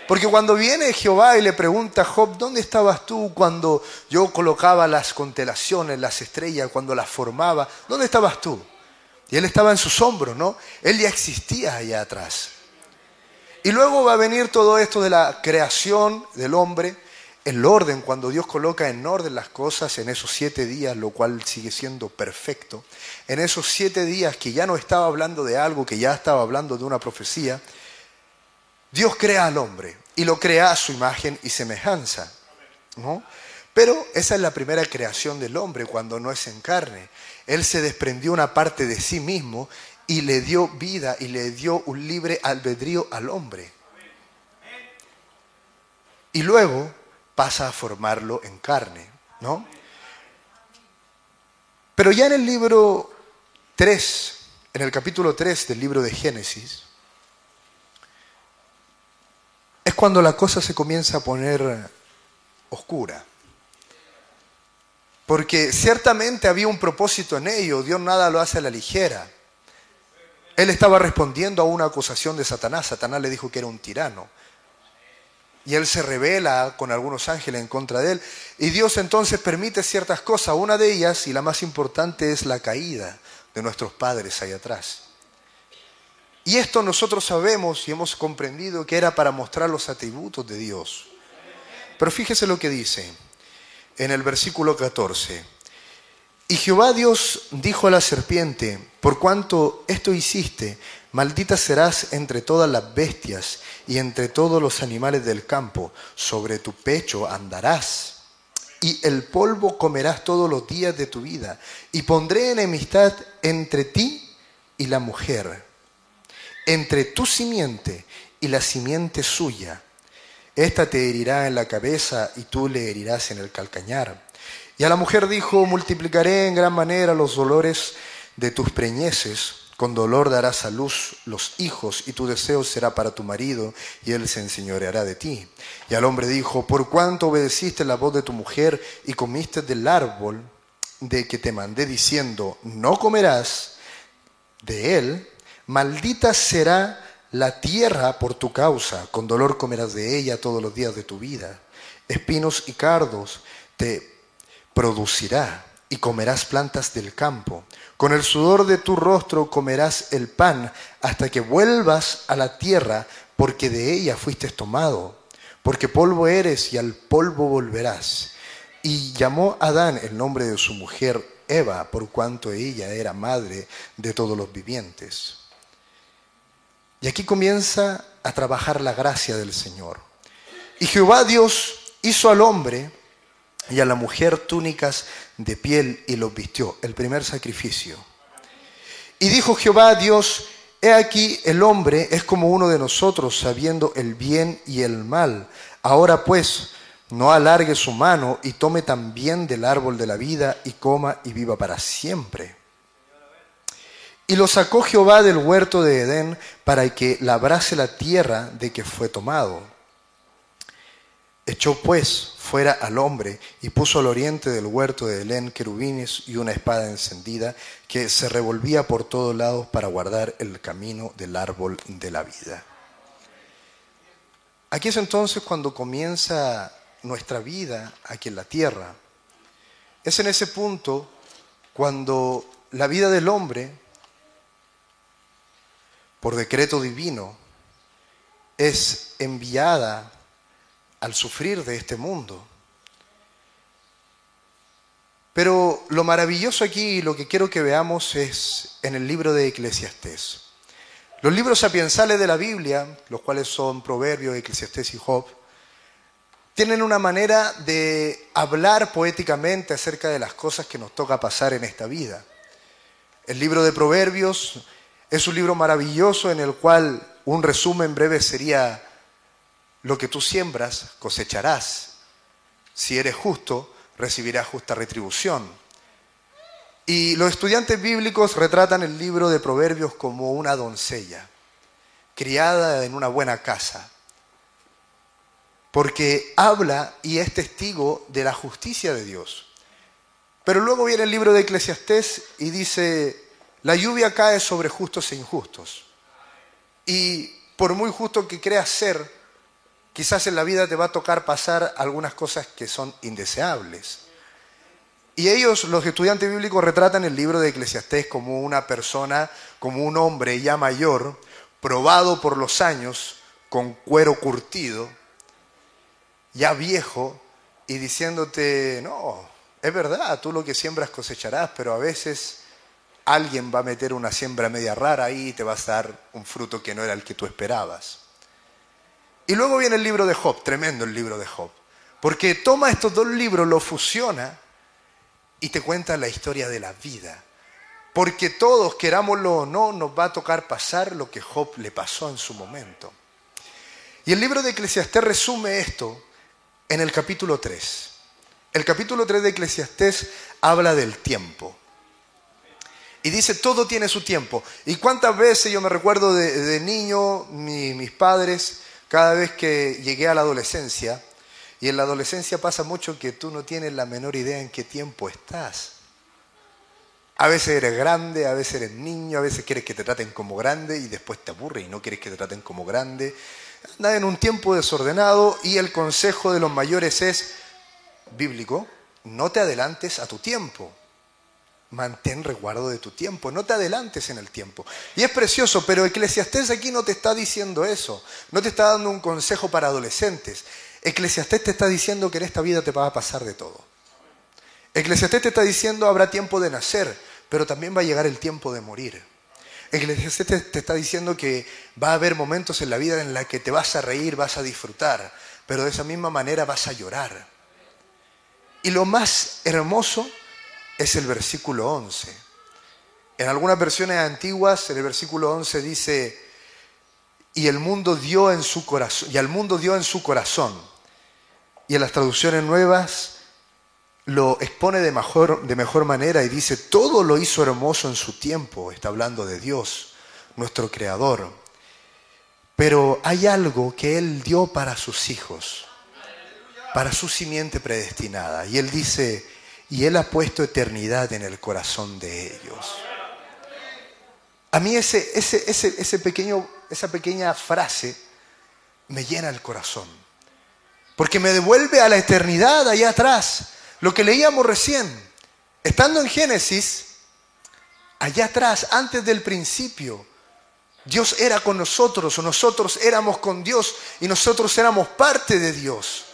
Porque cuando viene Jehová y le pregunta a Job, ¿dónde estabas tú cuando yo colocaba las constelaciones, las estrellas, cuando las formaba? ¿Dónde estabas tú? Y él estaba en sus hombros, ¿no? Él ya existía allá atrás. Y luego va a venir todo esto de la creación del hombre, el orden, cuando Dios coloca en orden las cosas en esos siete días, lo cual sigue siendo perfecto. En esos siete días que ya no estaba hablando de algo, que ya estaba hablando de una profecía, Dios crea al hombre y lo crea a su imagen y semejanza. ¿no? Pero esa es la primera creación del hombre cuando no es en carne. Él se desprendió una parte de sí mismo y le dio vida y le dio un libre albedrío al hombre. Y luego pasa a formarlo en carne, ¿no? Pero ya en el libro 3, en el capítulo 3 del libro de Génesis, es cuando la cosa se comienza a poner oscura. Porque ciertamente había un propósito en ello, Dios nada lo hace a la ligera. Él estaba respondiendo a una acusación de Satanás, Satanás le dijo que era un tirano. Y él se revela con algunos ángeles en contra de él. Y Dios entonces permite ciertas cosas. Una de ellas, y la más importante, es la caída de nuestros padres ahí atrás. Y esto nosotros sabemos y hemos comprendido que era para mostrar los atributos de Dios. Pero fíjese lo que dice en el versículo 14. Y Jehová Dios dijo a la serpiente, por cuanto esto hiciste, maldita serás entre todas las bestias y entre todos los animales del campo, sobre tu pecho andarás. Y el polvo comerás todos los días de tu vida, y pondré enemistad entre ti y la mujer entre tu simiente y la simiente suya. Esta te herirá en la cabeza y tú le herirás en el calcañar. Y a la mujer dijo, multiplicaré en gran manera los dolores de tus preñeces, con dolor darás a luz los hijos, y tu deseo será para tu marido, y él se enseñoreará de ti. Y al hombre dijo, por cuanto obedeciste la voz de tu mujer y comiste del árbol de que te mandé diciendo, no comerás de él, maldita será la tierra por tu causa, con dolor comerás de ella todos los días de tu vida. Espinos y cardos te producirá y comerás plantas del campo. Con el sudor de tu rostro comerás el pan hasta que vuelvas a la tierra, porque de ella fuiste tomado, porque polvo eres y al polvo volverás. Y llamó Adán el nombre de su mujer Eva, por cuanto ella era madre de todos los vivientes. Y aquí comienza a trabajar la gracia del Señor. Y Jehová Dios hizo al hombre y a la mujer túnicas de piel y los vistió, el primer sacrificio. Y dijo Jehová Dios, he aquí el hombre es como uno de nosotros, sabiendo el bien y el mal. Ahora pues, no alargue su mano y tome también del árbol de la vida y coma y viva para siempre. Y lo sacó Jehová del huerto de Edén para que labrase la tierra de que fue tomado. Echó pues fuera al hombre y puso al oriente del huerto de Edén querubines y una espada encendida que se revolvía por todos lados para guardar el camino del árbol de la vida. Aquí es entonces cuando comienza nuestra vida aquí en la tierra. Es en ese punto cuando la vida del hombre por decreto divino, es enviada al sufrir de este mundo. Pero lo maravilloso aquí lo que quiero que veamos es en el libro de Eclesiastés. Los libros sapiensales de la Biblia, los cuales son Proverbios, Eclesiastés y Job, tienen una manera de hablar poéticamente acerca de las cosas que nos toca pasar en esta vida. El libro de Proverbios es un libro maravilloso en el cual un resumen breve sería, lo que tú siembras, cosecharás. Si eres justo, recibirás justa retribución. Y los estudiantes bíblicos retratan el libro de Proverbios como una doncella, criada en una buena casa, porque habla y es testigo de la justicia de Dios. Pero luego viene el libro de Eclesiastés y dice, la lluvia cae sobre justos e injustos. Y por muy justo que creas ser, quizás en la vida te va a tocar pasar algunas cosas que son indeseables. Y ellos, los estudiantes bíblicos, retratan el libro de Eclesiastés como una persona, como un hombre ya mayor, probado por los años, con cuero curtido, ya viejo, y diciéndote, no, es verdad, tú lo que siembras cosecharás, pero a veces alguien va a meter una siembra media rara ahí y te va a dar un fruto que no era el que tú esperabas. Y luego viene el libro de Job, tremendo el libro de Job, porque toma estos dos libros, los fusiona y te cuenta la historia de la vida. Porque todos, querámoslo o no, nos va a tocar pasar lo que Job le pasó en su momento. Y el libro de Eclesiastés resume esto en el capítulo 3. El capítulo 3 de Eclesiastés habla del tiempo. Y dice, todo tiene su tiempo. ¿Y cuántas veces yo me recuerdo de, niño, mis padres, cada vez que llegué a la adolescencia, y en la adolescencia pasa mucho que tú no tienes la menor idea en qué tiempo estás. A veces eres grande, a veces eres niño, a veces quieres que te traten como grande y después te aburre y no quieres que te traten como grande. Andas en un tiempo desordenado y el consejo de los mayores es bíblico, no te adelantes a tu tiempo mantén resguardo de tu tiempo, no te adelantes en el tiempo. Y es precioso, pero Eclesiastés aquí no te está diciendo eso, no te está dando un consejo para adolescentes. Eclesiastés te está diciendo que en esta vida te va a pasar de todo. Eclesiastés te está diciendo habrá tiempo de nacer, pero también va a llegar el tiempo de morir. Eclesiastés te está diciendo que va a haber momentos en la vida en la que te vas a reír, vas a disfrutar, pero de esa misma manera vas a llorar. Y lo más hermoso es el versículo 11. En algunas versiones antiguas, en el versículo 11 dice, y el mundo dio en su corazón, y al mundo dio en su corazón. Y en las traducciones nuevas, lo expone de mejor, de mejor manera y dice, todo lo hizo hermoso en su tiempo, está hablando de Dios, nuestro Creador. Pero hay algo que Él dio para sus hijos, para su simiente predestinada. Y Él dice, y Él ha puesto eternidad en el corazón de ellos. A mí ese, ese, ese, ese pequeño, esa pequeña frase me llena el corazón, porque me devuelve a la eternidad allá atrás lo que leíamos recién, estando en Génesis, allá atrás, antes del principio, Dios era con nosotros, o nosotros éramos con Dios y nosotros éramos parte de Dios,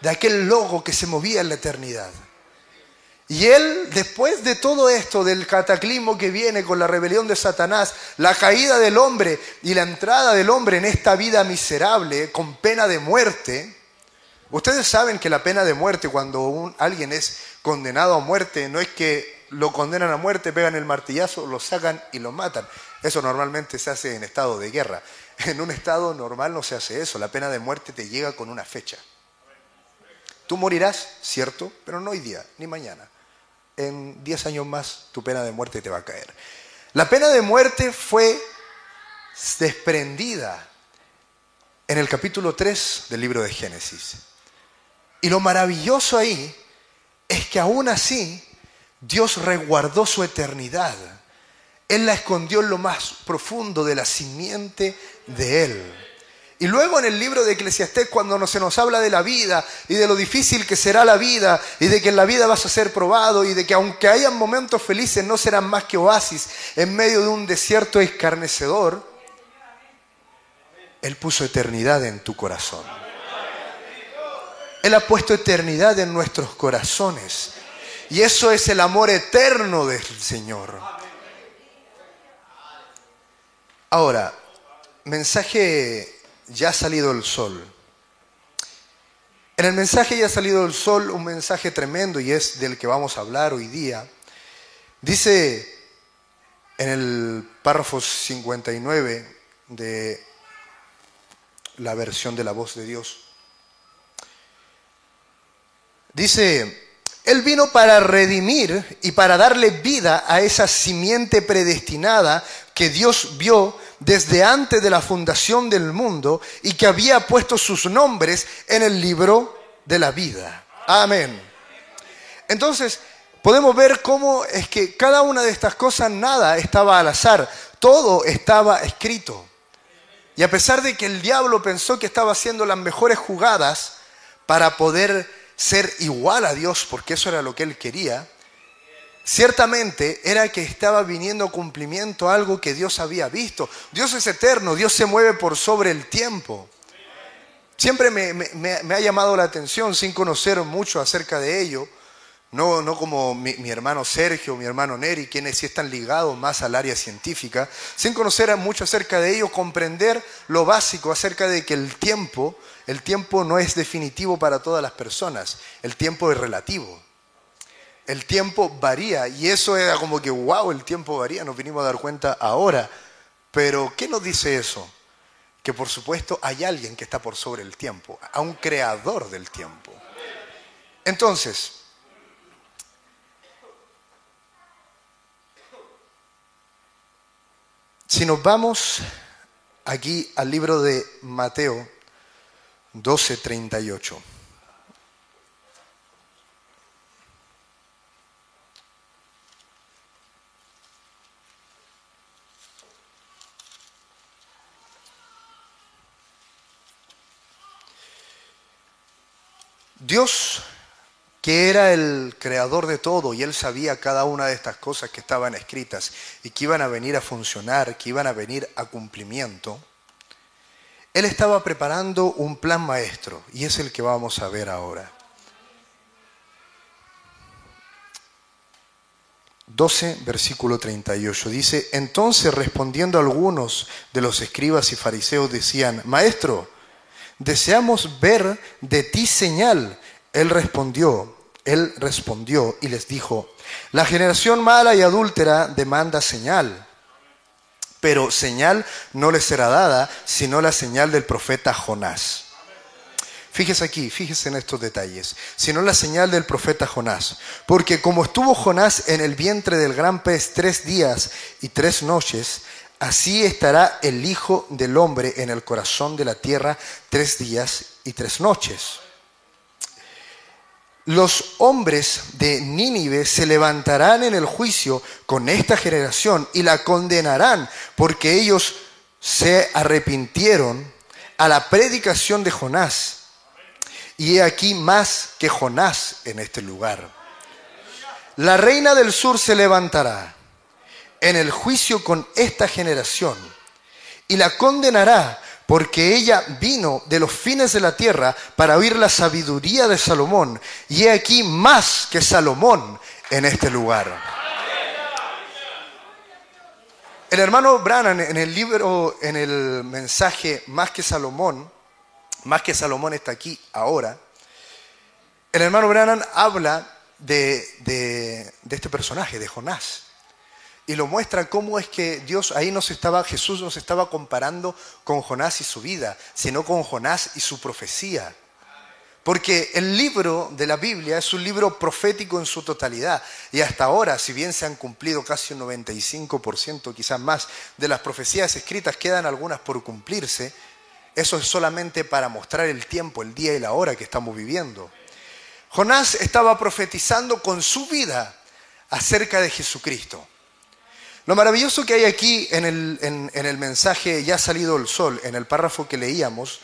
de aquel logo que se movía en la eternidad. Y Él, después de todo esto, del cataclismo que viene con la rebelión de Satanás, la caída del hombre y la entrada del hombre en esta vida miserable con pena de muerte, Ustedes saben que la pena de muerte, cuando alguien es condenado a muerte, no es que lo condenan a muerte, pegan el martillazo, lo sacan y lo matan. Eso normalmente se hace en estado de guerra. En un estado normal no se hace eso. La pena de muerte te llega con una fecha. Tú morirás, cierto, pero no hoy día, ni mañana. En 10 años más tu pena de muerte te va a caer. La pena de muerte fue desprendida en el capítulo 3 del libro de Génesis. Y lo maravilloso ahí es que aún así Dios resguardó su eternidad. Él la escondió en lo más profundo de la simiente de Él. Y luego en el libro de Eclesiastés, cuando se nos habla de la vida y de lo difícil que será la vida y de que en la vida vas a ser probado y de que aunque hayan momentos felices no serán más que oasis en medio de un desierto escarnecedor, Él puso eternidad en tu corazón. Él ha puesto eternidad en nuestros corazones. Y eso es el amor eterno del Señor. Ahora, mensaje ya ha salido el sol. En el mensaje ya ha salido el sol un mensaje tremendo y es del que vamos a hablar hoy día. Dice en el párrafo 59 de la versión de la voz de Dios. Dice, Él vino para redimir y para darle vida a esa simiente predestinada que Dios vio desde antes de la fundación del mundo y que había puesto sus nombres en el libro de la vida. Amén. Entonces, podemos ver cómo es que cada una de estas cosas, nada estaba al azar, todo estaba escrito. Y a pesar de que el diablo pensó que estaba haciendo las mejores jugadas para poder ser igual a Dios, porque eso era lo que él quería, ciertamente era que estaba viniendo cumplimiento algo que Dios había visto. Dios es eterno, Dios se mueve por sobre el tiempo. Siempre me, ha llamado la atención, sin conocer mucho acerca de ello, no, no como mi, mi, hermano Sergio, mi hermano Neri, quienes sí están ligados más al área científica, sin conocer mucho acerca de ello, comprender lo básico acerca de que el tiempo el tiempo no es definitivo para todas las personas, el tiempo es relativo. El tiempo varía y eso era como que, wow, el tiempo varía, nos vinimos a dar cuenta ahora. Pero, ¿qué nos dice eso? Que por supuesto hay alguien que está por sobre el tiempo, a un creador del tiempo. Entonces, si nos vamos aquí al libro de Mateo, 12:38. Dios, que era el creador de todo y él sabía cada una de estas cosas que estaban escritas y que iban a venir a funcionar, que iban a venir a cumplimiento, él estaba preparando un plan maestro y es el que vamos a ver ahora. 12, versículo 38. Dice, entonces respondiendo algunos de los escribas y fariseos decían, Maestro, deseamos ver de ti señal. Él respondió, él respondió y les dijo, la generación mala y adúltera demanda señal pero señal no le será dada, sino la señal del profeta Jonás. Fíjese aquí, fíjese en estos detalles, sino la señal del profeta Jonás. Porque como estuvo Jonás en el vientre del gran pez tres días y tres noches, así estará el Hijo del Hombre en el corazón de la tierra tres días y tres noches. Los hombres de Nínive se levantarán en el juicio con esta generación y la condenarán porque ellos se arrepintieron a la predicación de Jonás. Y he aquí más que Jonás en este lugar. La reina del sur se levantará en el juicio con esta generación y la condenará porque ella vino de los fines de la tierra para oír la sabiduría de Salomón. Y he aquí más que Salomón en este lugar. El hermano Brannan en el libro, en el mensaje Más que Salomón, más que Salomón está aquí ahora, el hermano Brannan habla de, de, este personaje, de Jonás. Y lo muestra cómo es que Dios ahí nos estaba, Jesús nos estaba comparando con Jonás y su vida, sino con Jonás y su profecía. Porque el libro de la Biblia es un libro profético en su totalidad. Y hasta ahora, si bien se han cumplido casi un 95%, quizás más, de las profecías escritas, quedan algunas por cumplirse. Eso es solamente para mostrar el tiempo, el día y la hora que estamos viviendo. Jonás estaba profetizando con su vida acerca de Jesucristo. Lo maravilloso que hay aquí en el, en el mensaje Ya ha salido el sol, en el párrafo que leíamos,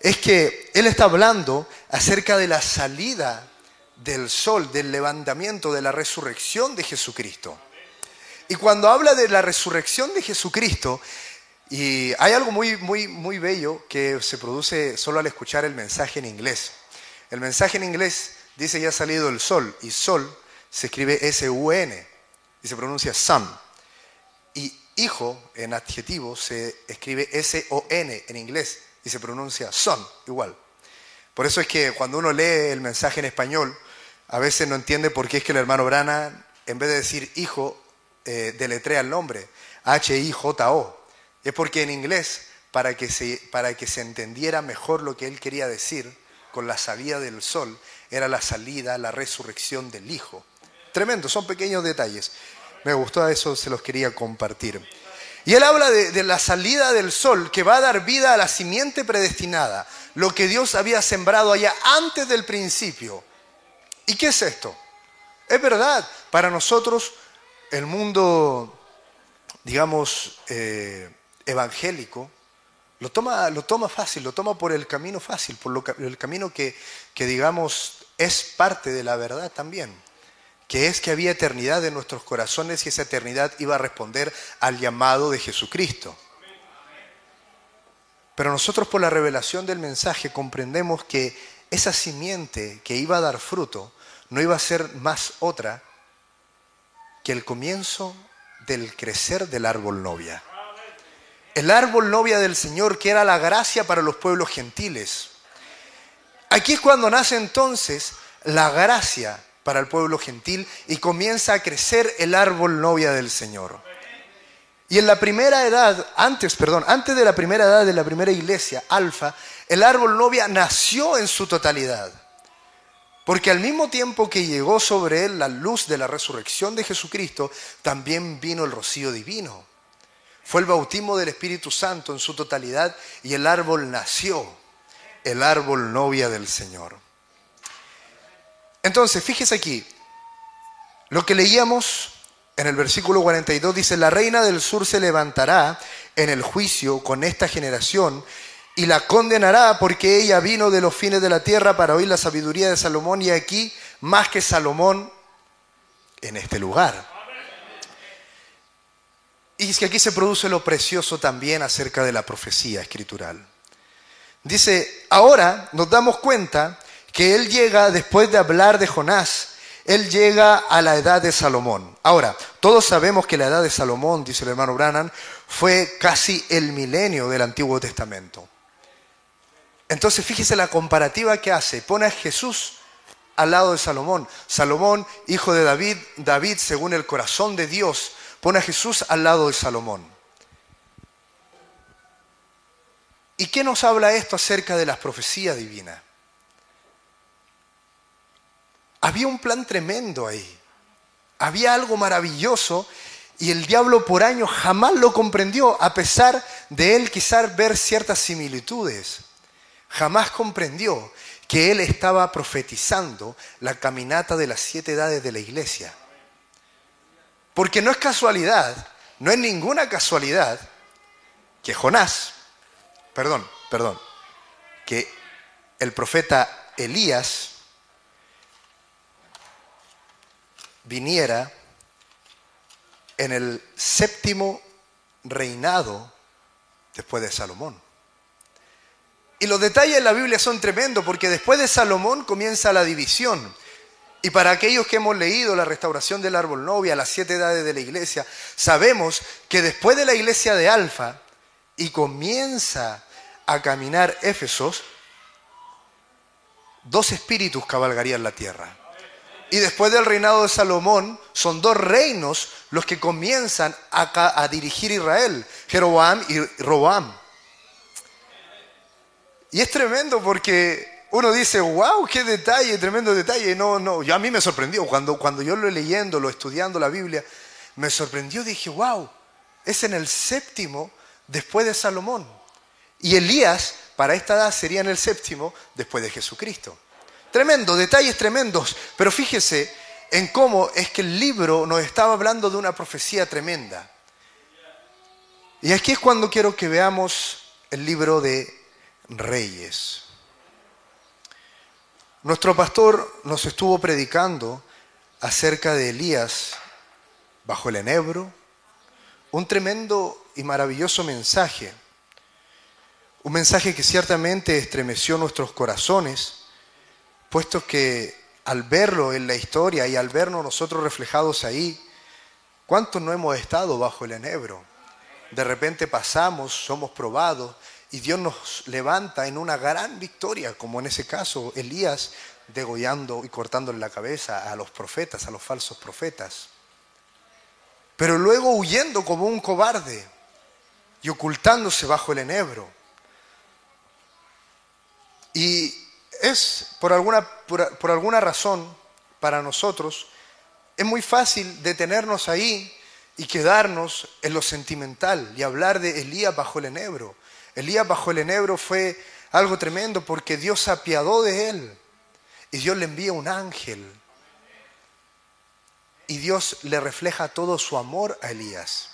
es que Él está hablando acerca de la salida del sol, del levantamiento, de la resurrección de Jesucristo. Y cuando habla de la resurrección de Jesucristo, y hay algo muy, muy, muy bello que se produce solo al escuchar el mensaje en inglés. El mensaje en inglés dice ya ha salido el sol, y sol se escribe S-U-N y se pronuncia sun. Hijo en adjetivo se escribe S-O-N en inglés y se pronuncia son, igual. Por eso es que cuando uno lee el mensaje en español, a veces no entiende por qué es que el hermano Brana, en vez de decir hijo, eh, deletrea el nombre, H-I-J-O. Es porque en inglés, para que, se, para que se entendiera mejor lo que él quería decir con la salida del sol, era la salida, la resurrección del Hijo. Tremendo, son pequeños detalles. Me gustó, eso se los quería compartir. Y él habla de, la salida del sol que va a dar vida a la simiente predestinada, lo que Dios había sembrado allá antes del principio. ¿Y qué es esto? Es verdad, para nosotros el mundo, digamos, eh, evangélico, lo toma, lo toma fácil, lo toma por el camino fácil, por el camino que, que, digamos, es parte de la verdad también que es que había eternidad en nuestros corazones y esa eternidad iba a responder al llamado de Jesucristo. Pero nosotros por la revelación del mensaje comprendemos que esa simiente que iba a dar fruto no iba a ser más otra que el comienzo del crecer del árbol novia. El árbol novia del Señor que era la gracia para los pueblos gentiles. Aquí es cuando nace entonces la gracia para el pueblo gentil y comienza a crecer el árbol novia del Señor. Y en la primera edad, antes, perdón, antes de la primera edad de la primera iglesia, Alfa, el árbol novia nació en su totalidad. Porque al mismo tiempo que llegó sobre él la luz de la resurrección de Jesucristo, también vino el rocío divino. Fue el bautismo del Espíritu Santo en su totalidad y el árbol nació, el árbol novia del Señor. Entonces, fíjese aquí, lo que leíamos en el versículo 42 dice, la reina del sur se levantará en el juicio con esta generación y la condenará porque ella vino de los fines de la tierra para oír la sabiduría de Salomón y aquí más que Salomón en este lugar. Y es que aquí se produce lo precioso también acerca de la profecía escritural. Dice, ahora nos damos cuenta que él llega después de hablar de Jonás, él llega a la edad de Salomón. Ahora, todos sabemos que la edad de Salomón, dice el hermano Brannan, fue casi el milenio del Antiguo Testamento. Entonces fíjese la comparativa que hace. Pone a Jesús al lado de Salomón. Salomón, hijo de David, David según el corazón de Dios, pone a Jesús al lado de Salomón. ¿Y qué nos habla esto acerca de las profecías divinas? Había un plan tremendo ahí. Había algo maravilloso y el diablo por años jamás lo comprendió, a pesar de él quizás ver ciertas similitudes. Jamás comprendió que él estaba profetizando la caminata de las siete edades de la iglesia. Porque no es casualidad, no es ninguna casualidad que Jonás, perdón, perdón, que el profeta Elías viniera en el séptimo reinado después de Salomón. Y los detalles en la Biblia son tremendos porque después de Salomón comienza la división. Y para aquellos que hemos leído la restauración del árbol novia, las siete edades de la iglesia, sabemos que después de la iglesia de Alfa y comienza a caminar Éfesos, dos espíritus cabalgarían la tierra. Y después del reinado de Salomón, son dos reinos los que comienzan a, a dirigir Israel, Jeroboam y Roboam. Y es tremendo porque uno dice, wow, qué detalle, tremendo detalle. No, no, yo a mí me sorprendió. Cuando, cuando yo lo leyendo, lo estudiando la Biblia, me sorprendió, dije, wow, es en el séptimo después de Salomón. Y Elías, para esta edad, sería en el séptimo después de Jesucristo. Tremendo, detalles tremendos. Pero fíjese en cómo es que el libro nos estaba hablando de una profecía tremenda. Y aquí es cuando quiero que veamos el libro de Reyes. Nuestro pastor nos estuvo predicando acerca de Elías bajo el enebro, un tremendo y maravilloso mensaje, un mensaje que ciertamente estremeció nuestros corazones puesto que al verlo en la historia y al vernos nosotros reflejados ahí, ¿cuántos no hemos estado bajo el enebro? De repente pasamos, somos probados y Dios nos levanta en una gran victoria, como en ese caso Elías degollando y cortándole la cabeza a los profetas, a los falsos profetas. Pero luego huyendo como un cobarde y ocultándose bajo el enebro. Y es por alguna, por, alguna razón para nosotros, es muy fácil detenernos ahí y quedarnos en lo sentimental y hablar de Elías bajo el enebro. Elías bajo el enebro fue algo tremendo porque Dios se apiadó de él y Dios le envía un ángel y Dios le refleja todo su amor a Elías.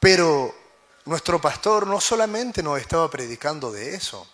Pero nuestro pastor no solamente nos estaba predicando de eso,